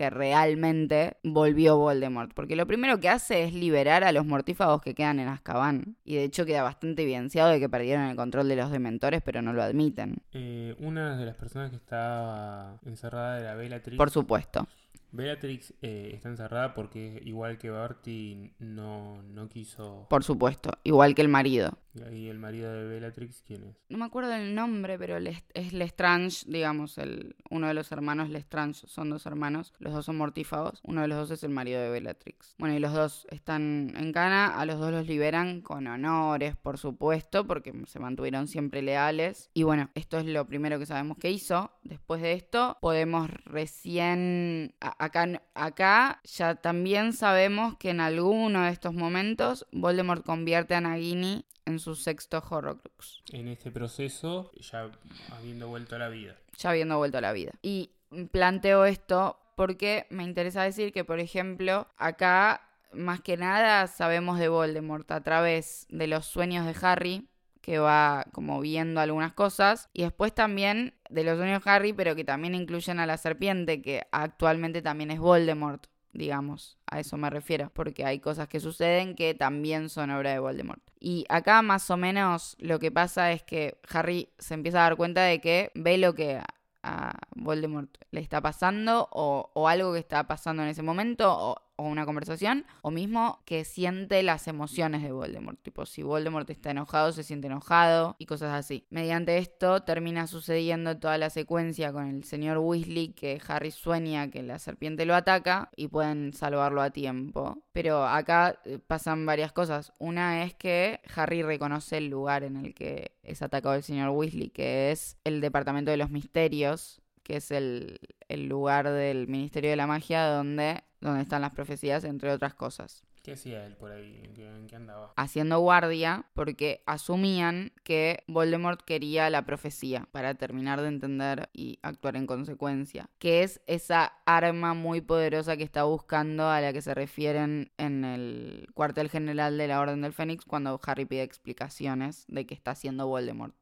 que realmente volvió Voldemort. Porque lo primero que hace es liberar a los mortífagos que quedan en Azkaban. Y de hecho queda bastante evidenciado de que perdieron el control de los dementores, pero no lo admiten. Eh, una de las personas que está encerrada era Bellatrix. Por supuesto. Bellatrix eh, está encerrada porque igual que Barty no, no quiso... Por supuesto, igual que el marido. ¿Y el marido de Bellatrix quién es? No me acuerdo el nombre, pero es Lestrange, digamos, el, uno de los hermanos Lestrange, son dos hermanos, los dos son mortífagos, uno de los dos es el marido de Bellatrix. Bueno, y los dos están en cana, a los dos los liberan con honores, por supuesto, porque se mantuvieron siempre leales. Y bueno, esto es lo primero que sabemos que hizo. Después de esto, podemos recién... acá, acá ya también sabemos que en alguno de estos momentos Voldemort convierte a Nagini en su sexto Horrocrux. En este proceso, ya habiendo vuelto a la vida. Ya habiendo vuelto a la vida. Y planteo esto porque me interesa decir que, por ejemplo, acá más que nada sabemos de Voldemort a través de los sueños de Harry, que va como viendo algunas cosas, y después también de los sueños Harry, pero que también incluyen a la serpiente, que actualmente también es Voldemort digamos, a eso me refiero, porque hay cosas que suceden que también son obra de Voldemort. Y acá más o menos lo que pasa es que Harry se empieza a dar cuenta de que ve lo que a Voldemort le está pasando o, o algo que está pasando en ese momento o o una conversación, o mismo que siente las emociones de Voldemort. Tipo, si Voldemort está enojado, se siente enojado y cosas así. Mediante esto termina sucediendo toda la secuencia con el señor Weasley que Harry sueña que la serpiente lo ataca y pueden salvarlo a tiempo. Pero acá eh, pasan varias cosas. Una es que Harry reconoce el lugar en el que es atacado el señor Weasley, que es el Departamento de los Misterios, que es el, el lugar del Ministerio de la Magia donde donde están las profecías, entre otras cosas. ¿Qué hacía él por ahí? ¿En qué, andaba? Haciendo guardia porque asumían que Voldemort quería la profecía para terminar de entender y actuar en consecuencia. Que es esa arma muy poderosa que está buscando a la que se refieren en el cuartel general de la Orden del Fénix cuando Harry pide explicaciones de qué está haciendo Voldemort.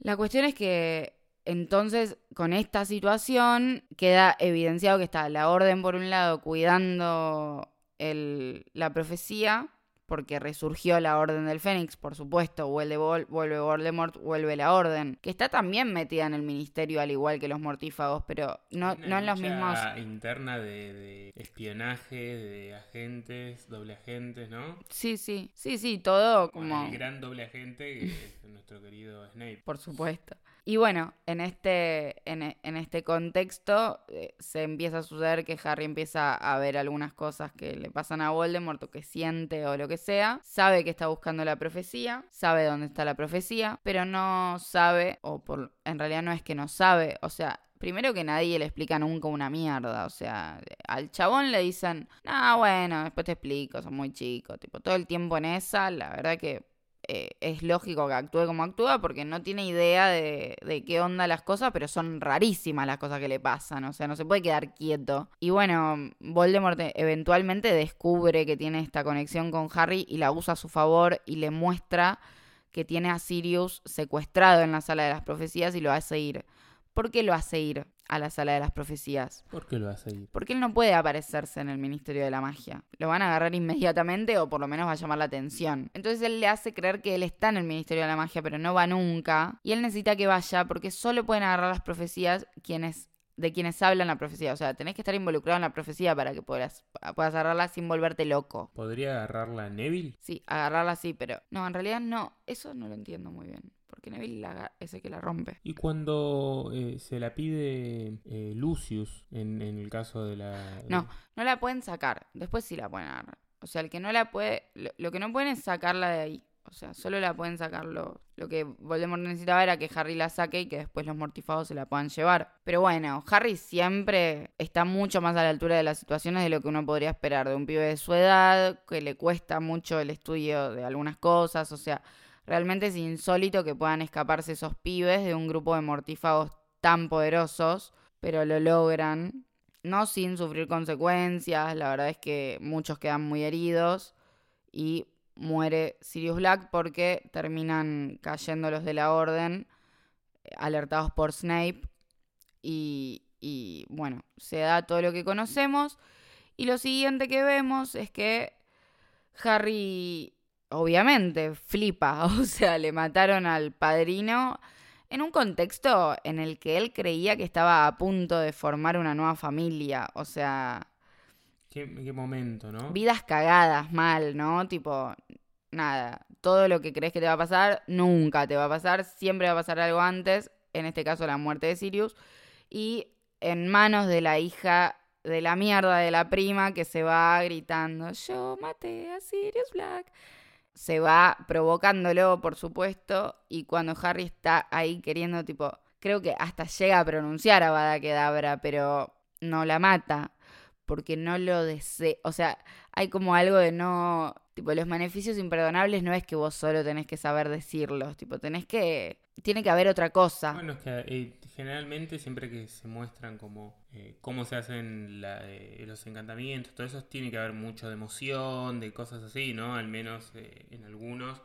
La cuestión es que entonces, con esta situación queda evidenciado que está la orden por un lado cuidando la profecía, porque resurgió la Orden del Fénix, por supuesto, vuelve, vuelve Voldemort, vuelve la Orden, que está también metida en el ministerio al igual que los mortífagos, pero no, no en los mismos... interna de, espionaje, de agentes, doble agentes, ¿no? Sí, sí, sí, sí, todo como... el gran doble agente que es nuestro querido Snape. Por supuesto. Y bueno, en este, en, en este contexto eh, se empieza a suceder que Harry empieza a ver algunas cosas que le pasan a Voldemort o que siente o lo que sea. Sabe que está buscando la profecía, sabe dónde está la profecía, pero no sabe, o por, en realidad no es que no sabe, o sea, Primero que nadie le explica nunca una mierda. O sea, al chabón le dicen, ah, bueno, después te explico, son muy chicos. Tipo, todo el tiempo en esa, la verdad que eh, es lógico que actúe como actúa porque no tiene idea de, de, qué onda las cosas, pero son rarísimas las cosas que le pasan, o sea, no se puede quedar quieto. Y bueno, Voldemort eventualmente descubre que tiene esta conexión con Harry y la usa a su favor y le muestra que tiene a Sirius secuestrado en la sala de las profecías y lo hace ir. ¿Por qué lo hace ir? A la sala de las profecías. ¿Por qué lo hace ahí? Porque él no puede aparecerse en el Ministerio de la Magia. Lo van a agarrar inmediatamente o por lo menos va a llamar la atención. Entonces él le hace creer que él está en el Ministerio de la Magia, pero no va nunca. Y él necesita que vaya porque solo pueden agarrar las profecías quienes de quienes hablan la profecía. O sea, tenés que estar involucrado en la profecía para que puedas, puedas agarrarla sin volverte loco. ¿Podría agarrarla Neville? Sí, agarrarla sí, pero no, en realidad no. Eso no lo entiendo muy bien porque Neville es el que la rompe. Y cuando eh, se la pide eh, Lucius, en, el caso de la... No, no la pueden sacar, después sí la pueden agarrar. O sea, el que no la puede, lo, que no pueden es sacarla de ahí. O sea, solo la pueden sacar lo, lo que Voldemort necesitaba era que Harry la saque y que después los mortifados se la puedan llevar. Pero bueno, Harry siempre está mucho más a la altura de las situaciones de lo que uno podría esperar de un pibe de su edad, que le cuesta mucho el estudio de algunas cosas, o sea, Realmente es insólito que puedan escaparse esos pibes de un grupo de mortífagos tan poderosos, pero lo logran, no sin sufrir consecuencias. La verdad es que muchos quedan muy heridos y muere Sirius Black porque terminan cayendo los de la orden, alertados por Snape. Y, y bueno, se da todo lo que conocemos. Y lo siguiente que vemos es que Harry obviamente flipa, o sea, le mataron al padrino en un contexto en el que él creía que estaba a punto de formar una nueva familia, o sea... ¿Qué, qué momento, no? Vidas cagadas, mal, ¿no? Tipo, nada, todo lo que crees que te va a pasar, nunca te va a pasar, siempre va a pasar algo antes, en este caso la muerte de Sirius, y en manos de la hija de la mierda de la prima que se va gritando, yo maté a Sirius Black se va provocándolo, por supuesto, y cuando Harry está ahí queriendo, tipo, creo que hasta llega a pronunciar a Bada Kedavra, pero no la mata, porque no lo desea. O sea, hay como algo de no. Tipo, los beneficios imperdonables no es que vos solo tenés que saber decirlos, tipo, tenés que. Tiene que haber otra cosa. Bueno, es que eh, generalmente siempre que se muestran como eh, cómo se hacen eh, los encantamientos, todo eso tiene que haber mucho de emoción, de cosas así, ¿no? Al menos en algunos,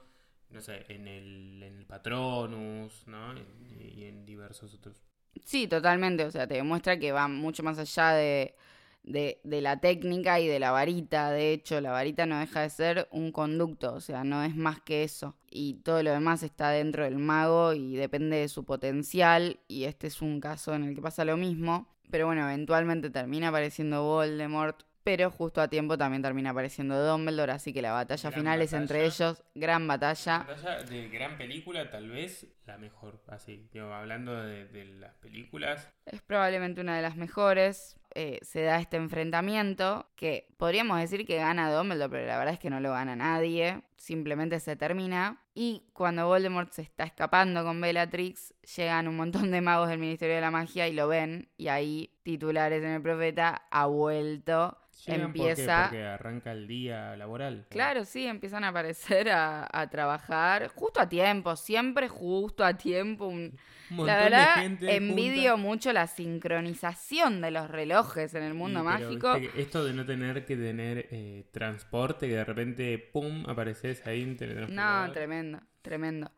no sé, en el, en el Patronus, ¿no? y en diversos otros. Sí, totalmente, o sea, te demuestra que va mucho más allá de de, de, la técnica y de la varita. De hecho, la varita no deja de ser un conducto, o sea, no es más que eso. Y todo lo demás está dentro del mago y depende de su potencial. Y este es un caso en el que pasa lo mismo. Pero bueno, eventualmente termina apareciendo Voldemort. Pero justo a tiempo también termina apareciendo Dumbledore, así que la batalla final es entre ellos, gran batalla. Batalla de gran película, tal vez la mejor, así, hablando de, de las películas. Es probablemente una de las mejores, eh, se da este enfrentamiento que podríamos decir que gana Dumbledore, pero la verdad es que no lo gana nadie, simplemente se termina. Y cuando Voldemort se está escapando con Bellatrix, llegan un montón de magos del Ministerio de la Magia y lo ven, y ahí titulares en el profeta ha vuelto empieza. Porque arranca el día laboral. Claro, sí, empiezan a aparecer a, trabajar justo a tiempo, siempre justo a tiempo. Un, la verdad, envidio mucho la sincronización de los relojes en el mundo mágico. esto de no tener que tener eh, transporte, que de repente, pum, apareces ahí en No, tremendo, tremendo.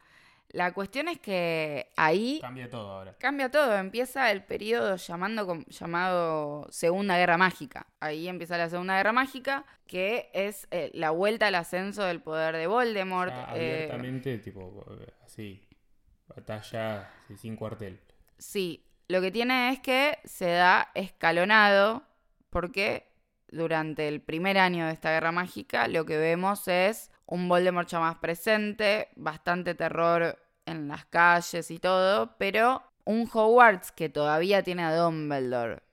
La cuestión es que ahí Cambia todo ahora. cambia todo. Empieza el periodo llamando, llamado Segunda Guerra Mágica. Ahí empieza la Segunda Guerra Mágica, que es eh, la vuelta al ascenso del poder de Voldemort. Eh, abiertamente, tipo, así. Batalla sin cuartel. Sí, lo que tiene es que se da escalonado porque durante el primer año de esta guerra mágica lo que vemos es un Voldemort más presente, bastante terror en las calles y todo, pero un Hogwarts que todavía tiene a Dumbledore.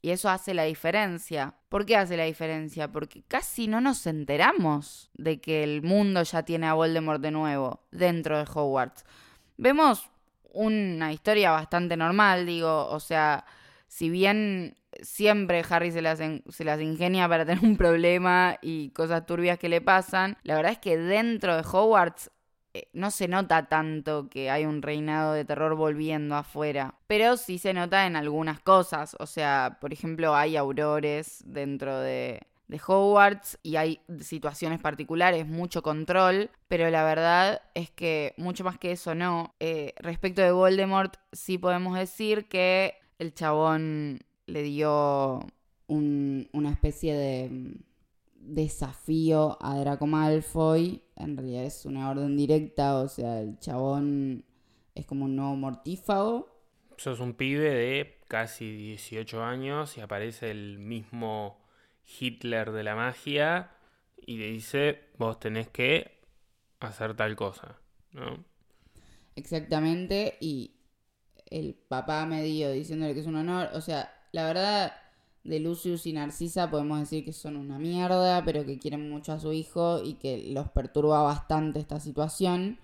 Y eso hace la diferencia. ¿Por qué hace la diferencia? Porque casi no nos enteramos de que el mundo ya tiene a Voldemort de nuevo dentro de Hogwarts. Vemos una historia bastante normal, digo, o sea, si bien siempre Harry se las, se las ingenia para tener un problema y cosas turbias que le pasan, la verdad es que dentro de Hogwarts eh, no se nota tanto que hay un reinado de terror volviendo afuera, pero sí se nota en algunas cosas, o sea, por ejemplo, hay aurores dentro de, de Hogwarts y hay situaciones particulares, mucho control, pero la verdad es que mucho más que eso no. Eh, respecto de Voldemort, sí podemos decir que el chabón le dio un- una especie de mm, desafío a Draco Malfoy. En realidad es una orden directa, o sea, el chabón es como un nuevo mortífago. Sos un pibe de casi 18 años y aparece el mismo Hitler de la magia y le dice, vos tenés que hacer tal cosa, ¿no? Exactamente, y el papá medio diciéndole que es un honor. O sea, la verdad, de Lucius y Narcisa podemos decir que son una mierda, pero que quieren mucho a su hijo y que los perturba bastante esta situación.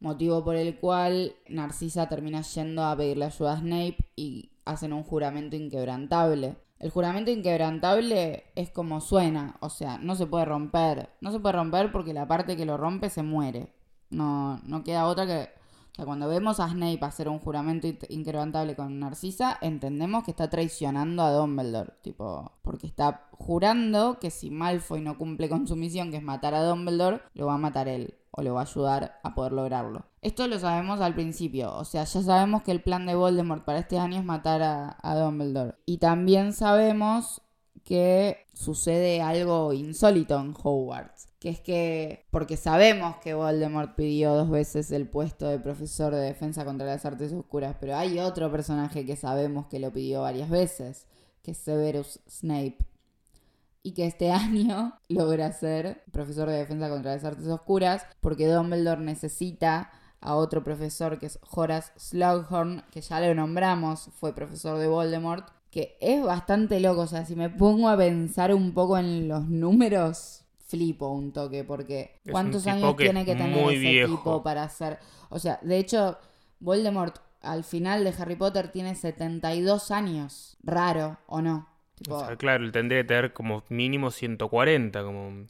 Motivo por el cual Narcisa termina yendo a pedirle ayuda a Snape y hacen un juramento inquebrantable. El juramento inquebrantable es como suena, o sea, no se puede romper. No se puede romper porque la parte que lo rompe se muere. No, no queda otra que o sea, cuando vemos a Snape hacer un juramento in- inquebrantable con Narcisa, entendemos que está traicionando a Dumbledore, tipo, porque está jurando que si Malfoy no cumple con su misión, que es matar a Dumbledore, lo va a matar él o lo va a ayudar a poder lograrlo. Esto lo sabemos al principio, o sea, ya sabemos que el plan de Voldemort para este año es matar a, a Dumbledore. Y también sabemos que sucede algo insólito en Hogwarts, que es que, porque sabemos que Voldemort pidió dos veces el puesto de profesor de defensa contra las artes oscuras, pero hay otro personaje que sabemos que lo pidió varias veces, que es Severus Snape, y que este año logra ser profesor de defensa contra las artes oscuras, porque Dumbledore necesita a otro profesor que es Horace Slughorn, que ya lo nombramos, fue profesor de Voldemort, que es bastante loco. O sea, si me pongo a pensar un poco en los números, flipo un toque, porque Es ¿cuántos años que tiene que tener ese viejo. tipo para hacer? O sea, de hecho, Voldemort al final de Harry Potter tiene 72 años. Raro, ¿o no? Tipo, O sea, claro, él tendría que tener como mínimo 140, como...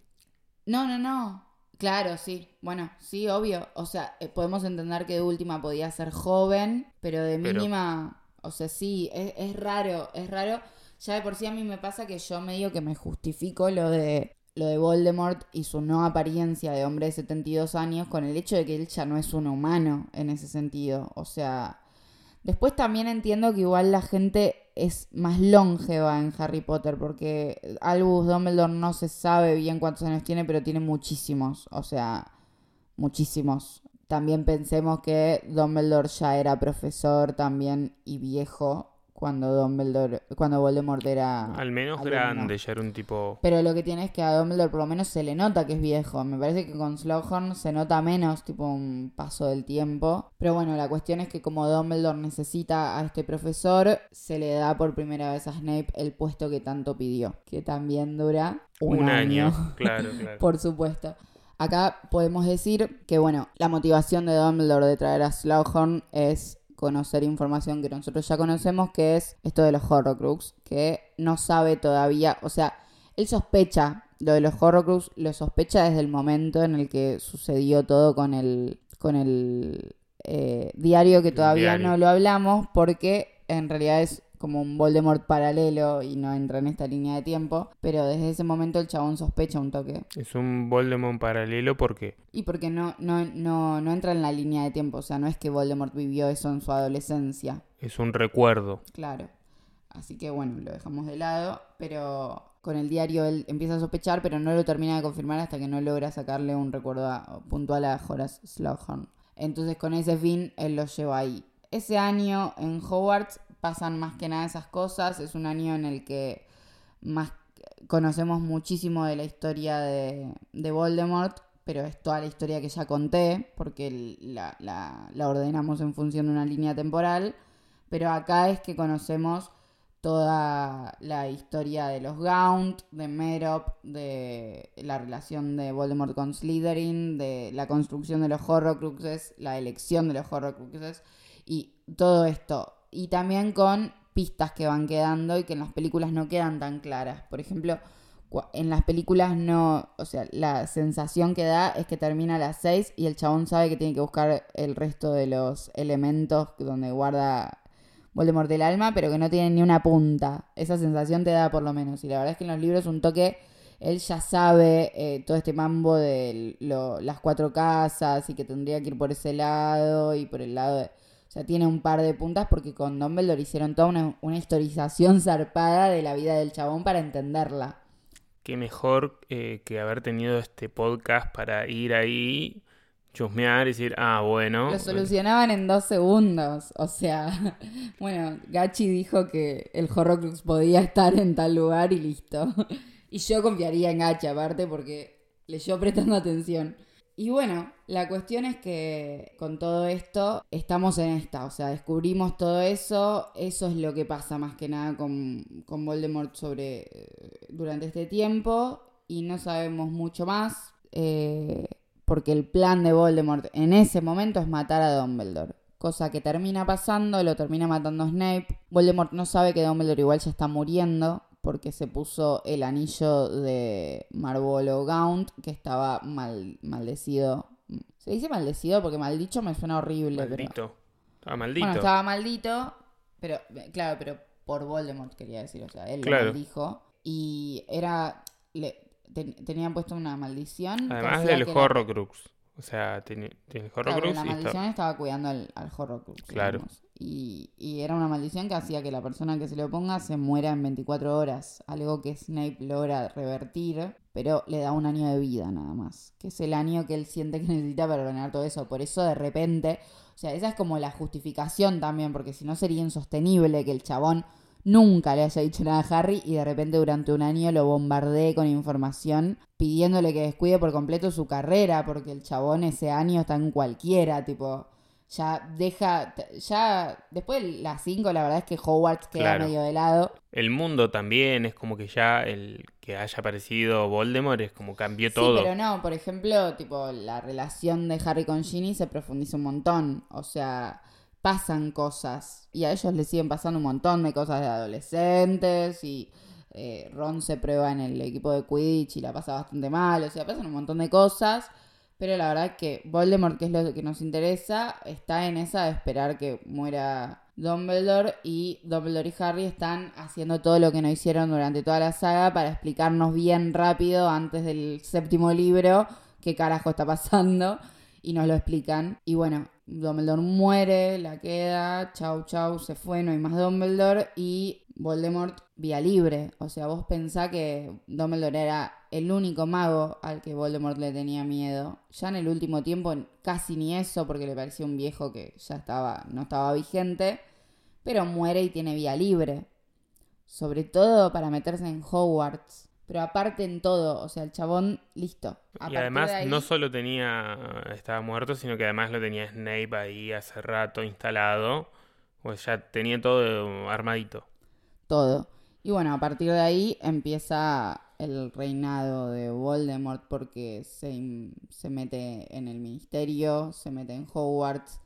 No, no, no. Claro, sí. Bueno, sí, obvio. O sea, eh, podemos entender que de última podía ser joven, pero de Pero- mínima, o sea, sí, es, es raro, es raro. Ya de por sí a mí me pasa que yo medio que me justifico lo de lo de Voldemort y su no apariencia de hombre de 72 años con el hecho de que él ya no es un humano en ese sentido. O sea, después también entiendo que igual la gente es más longeva en Harry Potter porque Albus Dumbledore no se sabe bien cuántos años tiene, pero tiene muchísimos, o sea, muchísimos. También pensemos que Dumbledore ya era profesor también y viejo cuando Dumbledore, cuando Voldemort era Al menos alumno. grande, ya era un tipo... Pero lo que tiene es que a Dumbledore por lo menos se le nota que es viejo. Me parece que con Slughorn se nota menos, tipo un paso del tiempo. Pero bueno, la cuestión es que como Dumbledore necesita a este profesor, se le da por primera vez a Snape el puesto que tanto pidió. Que también dura un, Un, año. año. claro, claro. Por supuesto. Acá podemos decir que, bueno, la motivación de Dumbledore de traer a Slughorn es conocer información que nosotros ya conocemos, que es esto de los Horrocrux, que no sabe todavía, o sea, él sospecha lo de los Horrocrux, lo sospecha desde el momento en el que sucedió todo con el, con el eh, diario que todavía diario. no lo hablamos, porque en realidad es como un Voldemort paralelo y no entra en esta línea de tiempo, pero desde ese momento el chabón sospecha un toque. Es un Voldemort paralelo porque... Y porque no, no, no, no entra en la línea de tiempo, o sea, no es que Voldemort vivió eso en su adolescencia. Es un recuerdo. Claro. Así que bueno, lo dejamos de lado, pero con el diario él empieza a sospechar, pero no lo termina de confirmar hasta que no logra sacarle un recuerdo puntual a Horace Slughorn. Entonces con ese fin él lo lleva ahí. Ese año en Hogwarts pasan más que nada esas cosas, es un año en el que más conocemos muchísimo de la historia de, de Voldemort, pero es toda la historia que ya conté, porque la, la, ordenamos en función de una línea temporal, pero acá es que conocemos toda la historia de los Gaunt, de Merop, de la relación de Voldemort con Slytherin, de la construcción de los Horrocruxes, la elección de los Horrocruxes y todo esto. Y también con pistas que van quedando y que en las películas no quedan tan claras. Por ejemplo, en las películas no, o sea, la sensación que da es que termina a las 6 y el chabón sabe que tiene que buscar el resto de los elementos donde guarda Voldemort del alma, pero que no tiene ni una punta. Esa sensación te da por lo menos. Y la verdad es que en los libros un toque, él ya sabe eh, todo este mambo de las cuatro casas y que tendría que ir por ese lado y por el lado de... Sea, tiene un par de puntas porque con Dumbledore hicieron toda una, una historización zarpada de la vida del chabón para entenderla. Qué mejor eh, que haber tenido este podcast para ir ahí chusmear y decir, ah, bueno. Lo solucionaban en dos segundos. O sea, bueno, Gachi dijo que el Horrocrux podía estar en tal lugar y listo. Y yo confiaría en Gachi aparte porque leyó prestando atención. Y bueno, la cuestión es que con todo esto estamos en esta, o sea, descubrimos todo eso, eso es lo que pasa más que nada con, con Voldemort sobre eh, durante este tiempo y no sabemos mucho más. Eh, porque el plan de Voldemort en ese momento es matar a Dumbledore. Cosa que termina pasando, lo termina matando Snape. Voldemort no sabe que Dumbledore igual ya está muriendo porque se puso el anillo de Marvolo Gaunt que estaba mal, maldecido. Se dice maldecido porque maldicho me suena horrible. Maldito. Estaba maldito. Bueno, estaba maldito, pero claro, pero por Voldemort quería decir, o sea, él lo maldijo. Y era, tenían puesto una maldición. Además del Horrocrux. O sea, tenía, el Horrocrux. la maldición estaba cuidando al, al Horrocrux. Claro. Y, y, era una maldición que hacía que la persona que se lo ponga se muera en 24 horas. Algo que Snape logra revertir, pero le da un año de vida nada más. Que es el año que él siente que necesita para ganar todo eso. Por eso de repente. O sea, esa es como la justificación también, porque si no sería insostenible que el chabón nunca le haya dicho nada a Harry y de repente durante un año lo bombardee con información pidiéndole que descuide por completo su carrera porque el chabón ese año está en cualquiera, tipo, ya deja, ya después de las 5 la verdad es que Hogwarts queda medio de lado. El mundo también es como que ya el que haya aparecido Voldemort es como cambió todo. Sí, pero no, por ejemplo, tipo la relación de Harry con Ginny se profundiza un montón, o sea pasan cosas y a ellos les siguen pasando un montón de cosas de adolescentes y eh, Ron se prueba en el equipo de Quidditch y la pasa bastante mal, o sea, pasan un montón de cosas, pero la verdad que Voldemort, que es lo que nos interesa, está en esa de esperar que muera Dumbledore y Dumbledore y Harry están haciendo todo lo que no hicieron durante toda la saga para explicarnos bien rápido antes del séptimo libro qué carajo está pasando y nos lo explican. Y bueno, Dumbledore muere, la queda, chau chau, se fue, no hay más Dumbledore y Voldemort vía libre. O sea, vos pensá que Dumbledore era el único mago al que Voldemort le tenía miedo. Ya en el último tiempo casi ni eso porque le parecía un viejo que ya estaba, no estaba vigente, pero muere y tiene vía libre. Sobre todo para meterse en Hogwarts. Pero aparte en todo, o sea, el chabón, listo. y además no solo tenía, estaba muerto, sino que además lo tenía Snape ahí hace rato instalado. Pues ya tenía todo armadito. Todo. Y bueno, a partir de ahí empieza el reinado de Voldemort porque se, se mete en el ministerio, se mete en Hogwarts,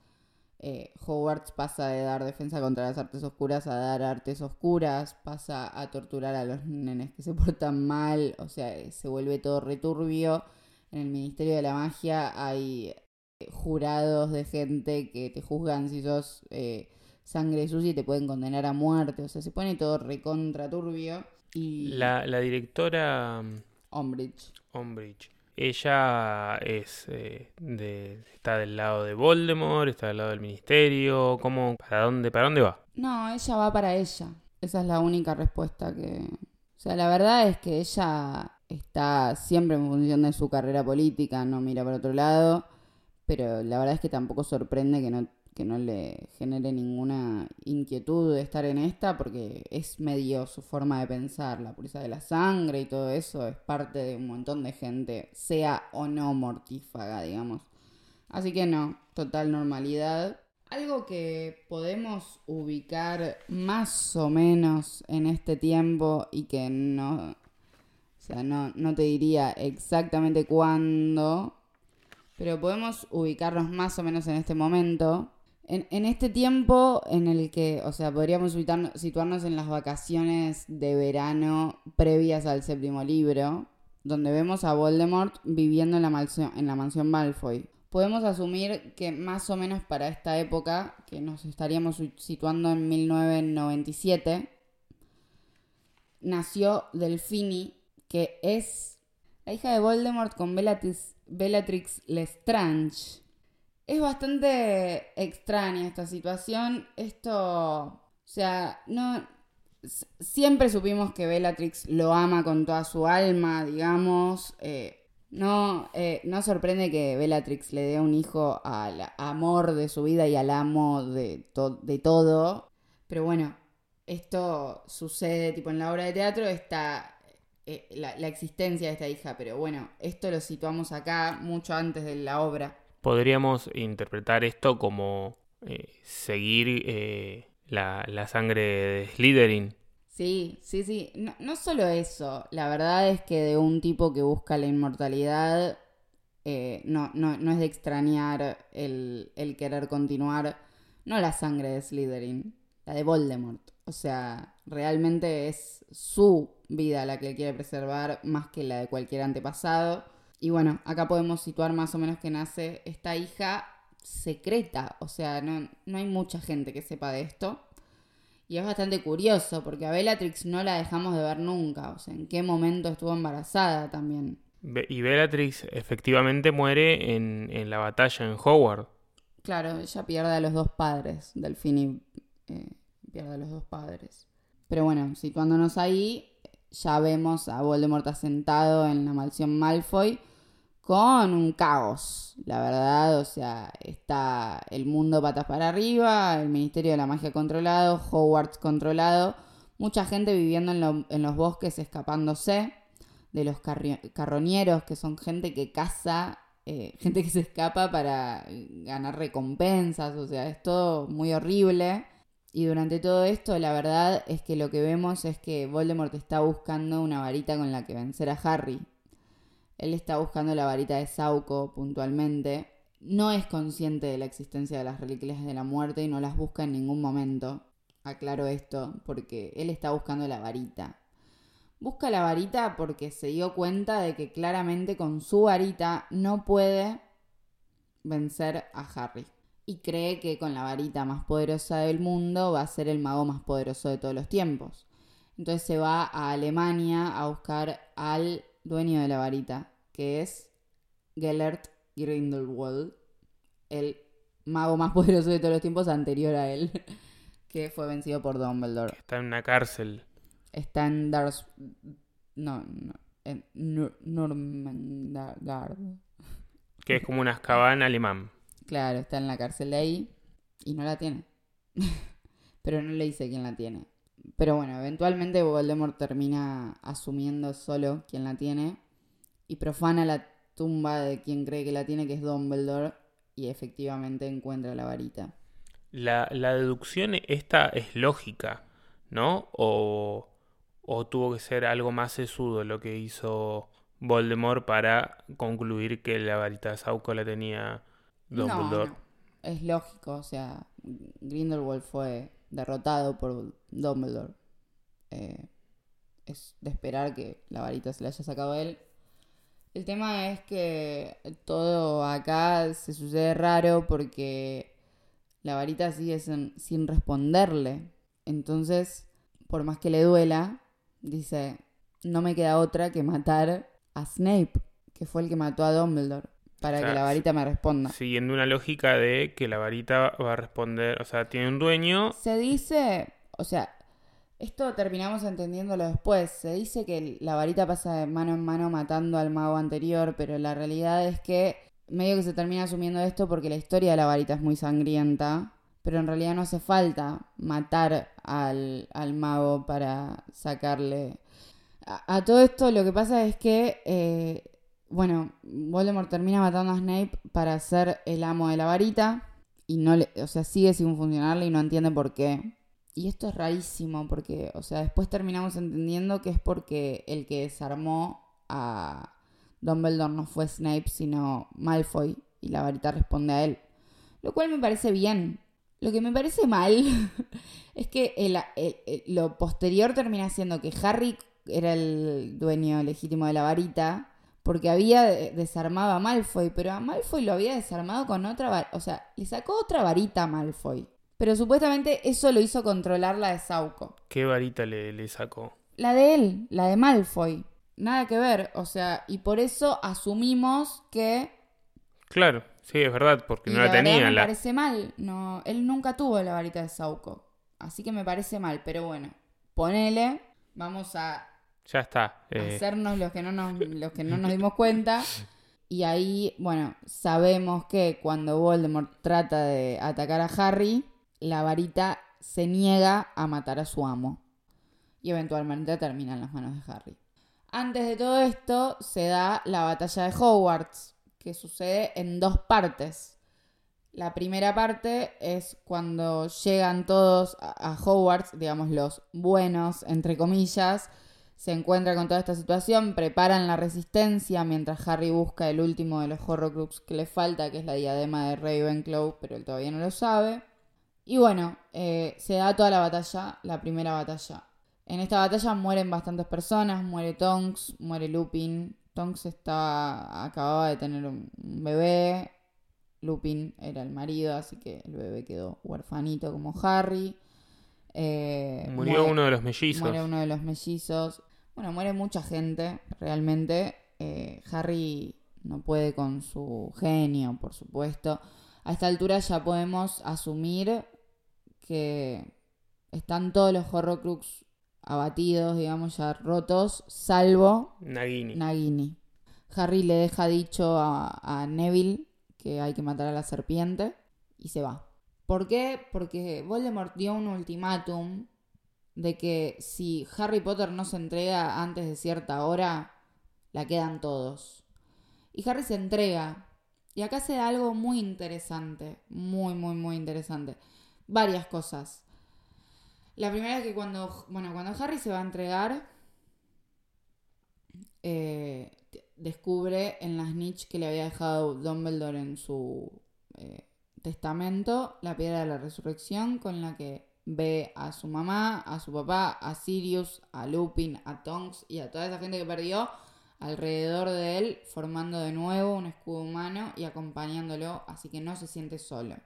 eh, Hogwarts pasa de dar defensa contra las artes oscuras a dar artes oscuras, pasa a torturar a los nenes que se portan mal, o sea, eh, se vuelve todo returbio. En el Ministerio de la Magia hay eh, jurados de gente que te juzgan si sos sangre sucia y te pueden condenar a muerte. O sea, se pone todo recontra turbio. Y. La, la directora Umbridge. Umbridge. Ella es eh, de, está del lado de Voldemort, está del lado del ministerio. ¿Cómo, para dónde, para dónde va? No, ella va para ella. Esa es la única respuesta que. O sea, la verdad es que ella está siempre en función de su carrera política, no mira para otro lado. Pero la verdad es que tampoco sorprende que no que no le genere ninguna inquietud de estar en esta, porque es medio su forma de pensar, la pureza de la sangre y todo eso es parte de un montón de gente, sea o no mortífaga, digamos. Así que no, total normalidad. Algo que podemos ubicar más o menos en este tiempo y que no, o sea, no, no te diría exactamente cuándo, pero podemos ubicarnos más o menos en este momento en, este tiempo en el que, o sea, podríamos situarnos en las vacaciones de verano previas al séptimo libro, donde vemos a Voldemort viviendo en la, mansión, en la mansión Malfoy. Podemos asumir que más o menos para esta época, que nos estaríamos situando en 1997, nació Delfini, que es la hija de Voldemort con Bellatrix, Bellatrix Lestrange es bastante extraña esta situación. Esto, o sea, no... Siempre supimos que Bellatrix lo ama con toda su alma, digamos. Eh, no, eh, no sorprende que Bellatrix le dé un hijo al amor de su vida y al amo de, todo. Pero bueno, esto sucede tipo en la obra de teatro, está eh, la existencia de esta hija. Pero bueno, esto lo situamos acá mucho antes de la obra podríamos interpretar esto como eh, seguir eh, la, sangre de Slytherin. Sí, sí, sí. No, solo eso. La verdad es que de un tipo que busca la inmortalidad, eh, no, no, no, es de extrañar el, el, querer continuar. No la sangre de Slytherin, la de Voldemort. O sea, realmente es su vida la que quiere preservar más que la de cualquier antepasado. Y bueno, acá podemos situar más o menos que nace esta hija secreta, o sea, no, hay mucha gente que sepa de esto. Y es bastante curioso, porque a Bellatrix no la dejamos de ver nunca, o sea, en qué momento estuvo embarazada también. Y Bellatrix efectivamente muere en, la batalla en Howard. Claro, ella pierde a los dos padres, Delfini eh, pierde a los dos padres. Pero bueno, situándonos ahí, ya vemos a Voldemort asentado en la mansión Malfoy con un caos, la verdad, o sea, está el mundo patas para arriba, el Ministerio de la Magia controlado, Hogwarts controlado, mucha gente viviendo en, los bosques escapándose de los carroñeros, que son gente que caza, eh, gente que se escapa para ganar recompensas, o sea, es todo muy horrible. Y durante todo esto, la verdad es que lo que vemos es que Voldemort está buscando una varita con la que vencer a Harry. Él está buscando la varita de Sauco puntualmente. No es consciente de la existencia de las reliquias de la muerte y no las busca en ningún momento. Aclaro esto porque él está buscando la varita. Busca la varita porque se dio cuenta de que claramente con su varita no puede vencer a Harry. Y cree que con la varita más poderosa del mundo va a ser el mago más poderoso de todos los tiempos. Entonces se va a Alemania a buscar al dueño de la varita, que es Gellert Grindelwald, el mago más poderoso de todos los tiempos anterior a él, que fue vencido por Dumbledore. está en una cárcel. Está en Dars... No, no, en Normandgard. Que es como una escabana alemán. Claro, está en la cárcel de ahí y no la tiene. Pero no le dice quién la tiene. Pero bueno, eventualmente Voldemort termina asumiendo solo quién la tiene y profana la tumba de quien cree que la tiene, que es Dumbledore, y efectivamente encuentra la varita. La, deducción esta es lógica, ¿no? O, o tuvo que ser algo más sesudo lo que hizo Voldemort para concluir que la varita de Sauco la tenía Dumbledore. Es lógico, o sea, Grindelwald fue derrotado por Dumbledore. Eh, es de esperar que la varita se le haya sacado a él. El tema es que todo acá se sucede raro porque la varita sigue sin, sin responderle. Entonces, por más que le duela, dice, no me queda otra que matar a Snape, que fue el que mató a Dumbledore, para O sea, que la varita me responda. Siguiendo una lógica de que la varita va a responder, o sea, tiene un dueño. Se dice, o sea, esto terminamos entendiéndolo después. Se dice que la varita pasa de mano en mano matando al mago anterior, pero la realidad es que medio que se termina asumiendo esto porque la historia de la varita es muy sangrienta, pero en realidad no hace falta matar al, al mago para sacarle... A, a todo esto lo que pasa es que, eh, bueno, Voldemort termina matando a Snape para ser el amo de la varita y no le, o sea, sigue sin funcionarle y no entiende por qué. Y esto es rarísimo porque, o sea, después terminamos entendiendo que es porque el que desarmó a Dumbledore no fue Snape, sino Malfoy, y la varita responde a él. Lo cual me parece bien. Lo que me parece mal es que el- el- el- lo posterior termina siendo que Harry era el dueño legítimo de la varita porque había de- desarmado a Malfoy, pero a Malfoy lo había desarmado con otra varita, o sea, le sacó otra varita a Malfoy. Pero supuestamente eso lo hizo controlar la de Sauco. ¿Qué varita le, le sacó? La de él, la de Malfoy. Nada que ver, o sea, y por eso asumimos que... Claro, sí, es verdad, porque y no la, verdad tenía. me La... parece mal, no, él nunca tuvo la varita de Sauco. Así que me parece mal, pero bueno, ponele, vamos a Ya está. eh, hacernos los que no nos, los que no nos dimos cuenta. Y ahí, bueno, sabemos que cuando Voldemort trata de atacar a Harry, la varita se niega a matar a su amo. Y eventualmente termina en las manos de Harry. Antes de todo esto se da la batalla de Hogwarts, que sucede en dos partes. La primera parte es cuando llegan todos a Hogwarts, digamos los buenos, entre comillas, se encuentra con toda esta situación, preparan la resistencia mientras Harry busca el último de los Horrocrux que le falta, que es la diadema de Ravenclaw, pero él todavía no lo sabe. Y bueno, eh, se da toda la batalla, la primera batalla. En esta batalla mueren bastantes personas, muere Tonks, muere Lupin. Tonks estaba, acababa de tener un un bebé, Lupin era el marido, así que el bebé quedó huerfanito como Harry. Eh, murió muere- uno de los mellizos. Muere uno de los mellizos. Bueno, muere mucha gente, realmente. Eh, Harry no puede con su genio, por supuesto. A esta altura ya podemos asumir que están todos los Horrocrux abatidos, digamos, ya rotos, salvo Nagini. Nagini. Harry le deja dicho a, a Neville que hay que matar a la serpiente y se va. ¿Por qué? Porque Voldemort dio un ultimátum de que si Harry Potter no se entrega antes de cierta hora, la quedan todos. Y Harry se entrega. Y acá se da algo muy interesante, muy, muy, muy interesante. Varias cosas. La primera es que cuando, bueno, cuando Harry se va a entregar, eh, descubre en la snitch que le había dejado Dumbledore en su eh, testamento la piedra de la resurrección con la que ve a su mamá, a su papá, a Sirius, a Lupin, a Tonks y a toda esa gente que perdió alrededor de él, formando de nuevo un escudo humano y acompañándolo, así que no se siente solo.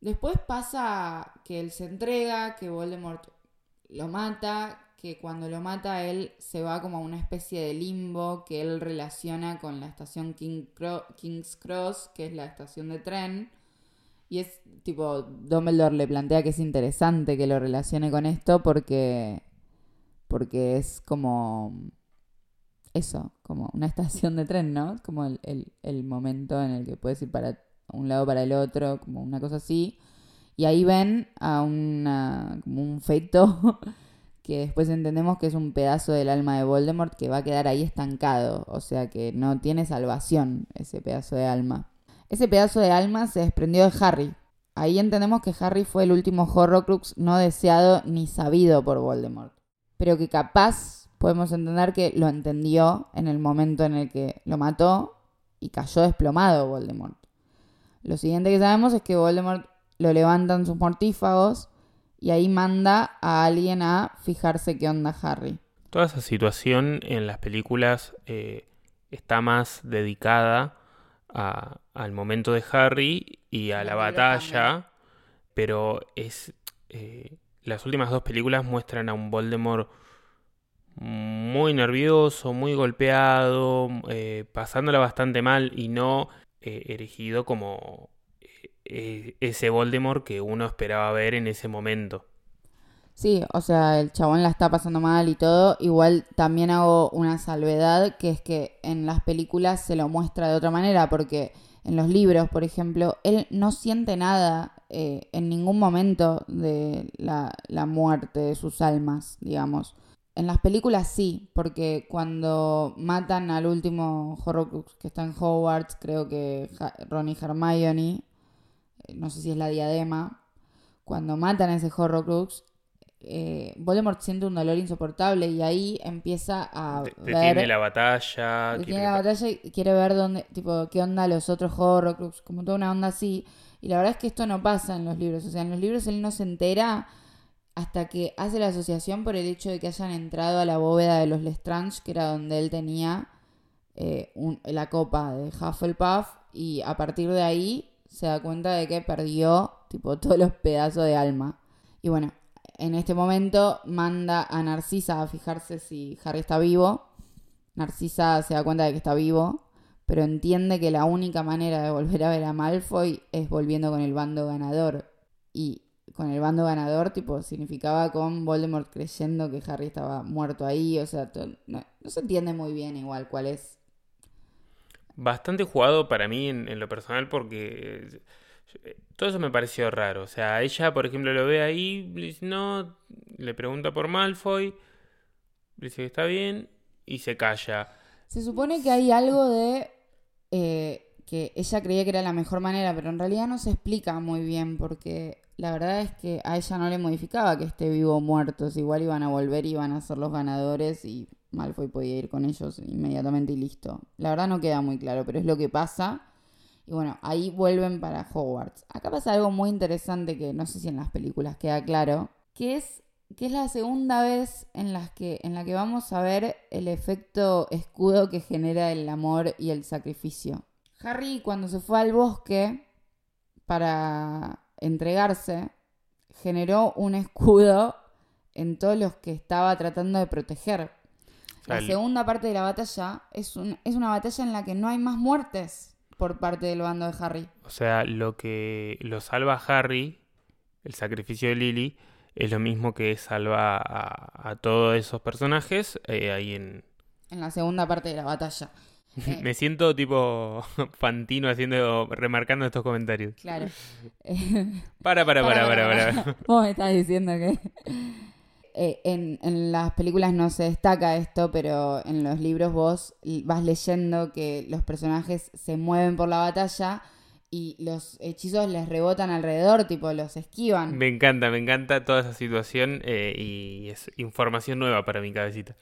Después pasa que él se entrega, que Voldemort lo mata, que cuando lo mata él se va como a una especie de limbo que él relaciona con la estación King King's Cross, que es la estación de tren. Y es tipo, Dumbledore le plantea que es interesante que lo relacione con esto porque, porque es como eso, como una estación de tren, ¿no? Como el, el- el momento en el que puedes ir para un lado para el otro, como una cosa así. Y ahí ven a una, como un feto que después entendemos que es un pedazo del alma de Voldemort que va a quedar ahí estancado. O sea que no tiene salvación ese pedazo de alma. Ese pedazo de alma se desprendió de Harry. Ahí entendemos que Harry fue el último Horrocrux no deseado ni sabido por Voldemort. Pero que capaz podemos entender que lo entendió en el momento en el que lo mató y cayó desplomado Voldemort. Lo siguiente que sabemos es que Voldemort lo levantan sus mortífagos y ahí manda a alguien a fijarse qué onda Harry. Toda esa situación en las películas eh, está más dedicada al momento de Harry y a la batalla, pero es... Eh, las últimas dos películas muestran a un Voldemort muy nervioso, muy golpeado, eh, pasándola bastante mal y no eh, erigido como ese Voldemort que uno esperaba ver en ese momento. Sí, o sea, el chabón la está pasando mal y todo. Igual también hago una salvedad, que es que en las películas se lo muestra de otra manera, porque en los libros, por ejemplo, él no siente nada eh, en ningún momento de la, la, muerte de sus almas, digamos. En las películas sí, porque cuando matan al último Horrocrux que está en Hogwarts, creo que Ron y Hermione, eh, no sé si es la diadema, cuando matan a ese Horrocrux, eh, Voldemort siente un dolor insoportable y ahí empieza a ver... la batalla. Detiene la batalla y quiere ver dónde, tipo, qué onda los otros Horrocrux, como toda una onda así. Y la verdad es que esto no pasa en los libros. O sea, en los libros él no se entera hasta que hace la asociación por el hecho de que hayan entrado a la bóveda de los Lestrange, que era donde él tenía eh, la copa de Hufflepuff. Y a partir de ahí se da cuenta de que perdió, tipo, todos los pedazos de alma. Y bueno, en este momento manda a Narcisa a fijarse si Harry está vivo. Narcisa se da cuenta de que está vivo, pero entiende que la única manera de volver a ver a Malfoy es volviendo con el bando ganador. Y con el bando ganador, tipo, significaba con Voldemort creyendo que Harry estaba muerto ahí. O sea, no, se entiende muy bien igual cuál es. Bastante jugado para mí en lo personal porque todo eso me pareció raro. O sea, ella, por ejemplo, lo ve ahí, le no, le pregunta por Malfoy, dice que está bien y se calla. Se supone que hay algo de eh, que ella creía que era la mejor manera, pero en realidad no se explica muy bien porque la verdad es que a ella no le modificaba que esté vivo o muerto. Igual iban a volver, iban a ser los ganadores y Malfoy podía ir con ellos inmediatamente y listo. La verdad no queda muy claro, pero es lo que pasa. Y bueno, ahí vuelven para Hogwarts. Acá pasa algo muy interesante que no sé si en las películas queda claro, que es que es la segunda vez en, las que, en la que vamos a ver el efecto escudo que genera el amor y el sacrificio. Harry cuando se fue al bosque para entregarse, generó un escudo en todos los que estaba tratando de proteger. La segunda parte de la batalla es, un, es una batalla en la que no hay más muertes por parte del bando de Harry. O sea, lo que lo salva a Harry, el sacrificio de Lily, es lo mismo que salva a, todos esos personajes eh, ahí en... En la segunda parte de la batalla. Me siento tipo Fantino haciendo, remarcando estos comentarios. Claro. para, para, para, para, para. para. Vos me estás diciendo que... Eh, en, en, las películas no se destaca esto, pero en los libros vos vas leyendo que los personajes se mueven por la batalla y los hechizos les rebotan alrededor, tipo los esquivan. Me encanta, me encanta toda esa situación eh, y es información nueva para mi cabecita.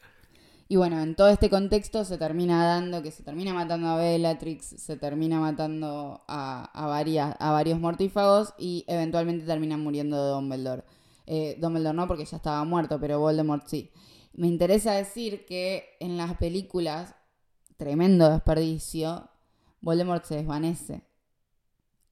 Y bueno, en todo este contexto se termina dando que se termina matando a Bellatrix, se termina matando a, a, varias, a varios mortífagos y eventualmente termina muriendo Dumbledore. Eh, Dumbledore no, porque ya estaba muerto, pero Voldemort sí. Me interesa decir que en las películas, tremendo desperdicio, Voldemort se desvanece.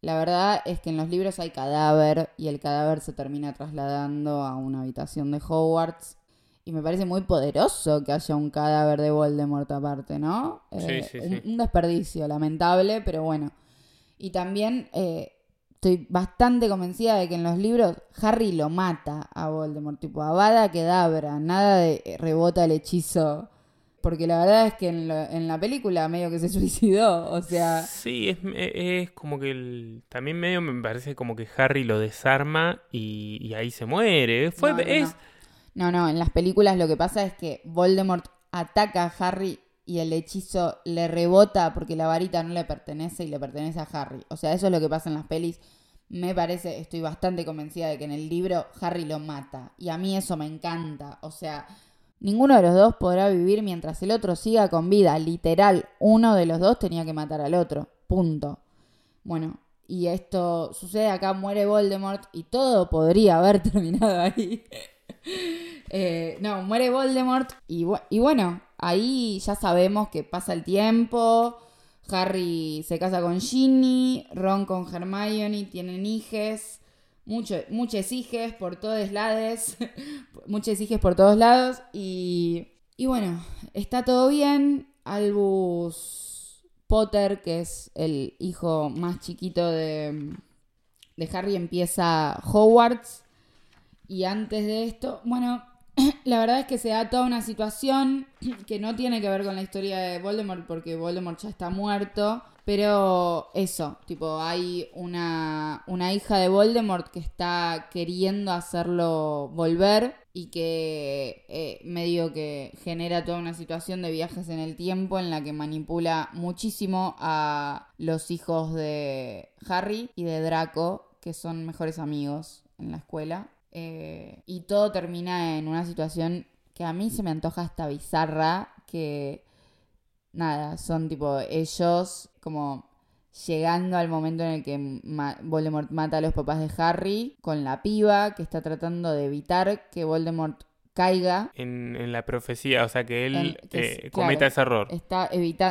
La verdad es que en los libros hay cadáver y el cadáver se termina trasladando a una habitación de Hogwarts. Y me parece muy poderoso que haya un cadáver de Voldemort aparte, ¿no? sí, sí, eh, un, desperdicio, lamentable, pero bueno. Y también eh, estoy bastante convencida de que en los libros Harry lo mata a Voldemort, tipo Avada Kedavra, nada de eh, rebota el hechizo. Porque la verdad es que en, la película medio que se suicidó, o sea... Sí, es, como que el, también medio me parece como que Harry lo desarma y, ahí se muere. Fue, no, es... no, no, en las películas lo que pasa es que Voldemort ataca a Harry y el hechizo le rebota porque la varita no le pertenece y le pertenece a Harry. O sea, eso es lo que pasa en las pelis. Me parece, estoy bastante convencida de que en el libro Harry lo mata. Y a mí eso me encanta. O sea, ninguno de los dos podrá vivir mientras el otro siga con vida. Literal, uno de los dos tenía que matar al otro. Punto. Bueno, y esto sucede acá, muere Voldemort y todo podría haber terminado ahí. Eh, no, muere Voldemort y, y bueno, ahí ya sabemos que pasa el tiempo, Harry se casa con Ginny, Ron con Hermione, tienen hijes, mucho, muchos hijes por todos lados, muchos hijes por todos lados y, y bueno, está todo bien. Albus Potter, que es el hijo más chiquito de, de Harry, empieza Hogwarts y antes de esto, bueno, la verdad es que se da toda una situación que no tiene que ver con la historia de Voldemort porque Voldemort ya está muerto. Pero eso, tipo, hay una, una hija de Voldemort que está queriendo hacerlo volver y que eh, medio que genera toda una situación de viajes en el tiempo en la que manipula muchísimo a los hijos de Harry y de Draco, que son mejores amigos en la escuela. Eh, y todo termina en una situación que a mí se me antoja hasta bizarra, que nada, son tipo ellos como llegando al momento en el que Voldemort mata a los papás de Harry con la piba que está tratando de evitar que Voldemort caiga. En, la profecía, o sea, que él eh, cometa ese error. Está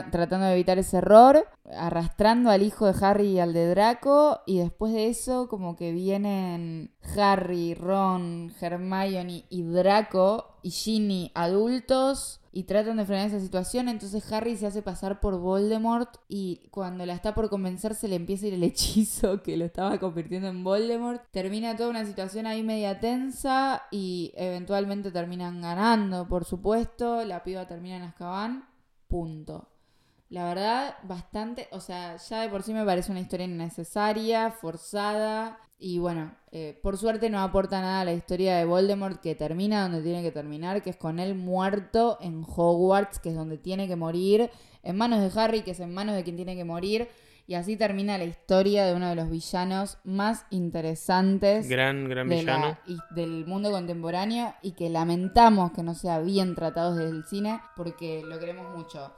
tratando de evitar ese error, arrastrando al hijo de Harry y al de Draco, y después de eso como que vienen Harry, Ron, Hermione y Draco y Ginny adultos y tratan de frenar esa situación. Entonces Harry se hace pasar por Voldemort y cuando la está por convencer se le empieza a ir el hechizo que lo estaba convirtiendo en Voldemort. Termina toda una situación ahí media tensa y eventualmente terminan ganando, por supuesto. La piba termina en Azkaban. Punto. La verdad, bastante, o sea, ya de por sí me parece una historia innecesaria, forzada. Y bueno, eh, por suerte no aporta nada a la historia de Voldemort que termina donde tiene que terminar, que es con él muerto en Hogwarts, que es donde tiene que morir, en manos de Harry, que es en manos de quien tiene que morir. Y así termina la historia de uno de los villanos más interesantes gran, gran villano. del mundo contemporáneo y que lamentamos que no sea bien tratado desde el cine porque lo queremos mucho.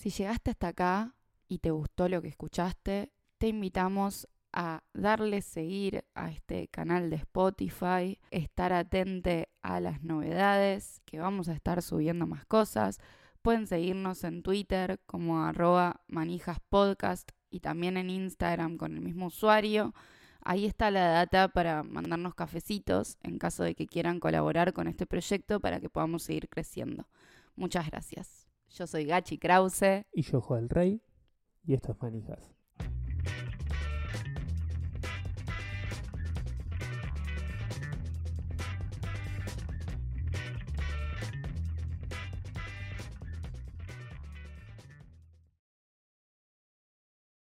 Si llegaste hasta acá y te gustó lo que escuchaste, te invitamos a darle seguir a este canal de Spotify, estar atente a las novedades, que vamos a estar subiendo más cosas. Pueden seguirnos en Twitter como arroba manijaspodcast y también en Instagram con el mismo usuario. Ahí está la data para mandarnos cafecitos en caso de que quieran colaborar con este proyecto para que podamos seguir creciendo. Muchas gracias. Yo soy Gachi Krause. Y yo, Joel Rey. Y esto es Manijas.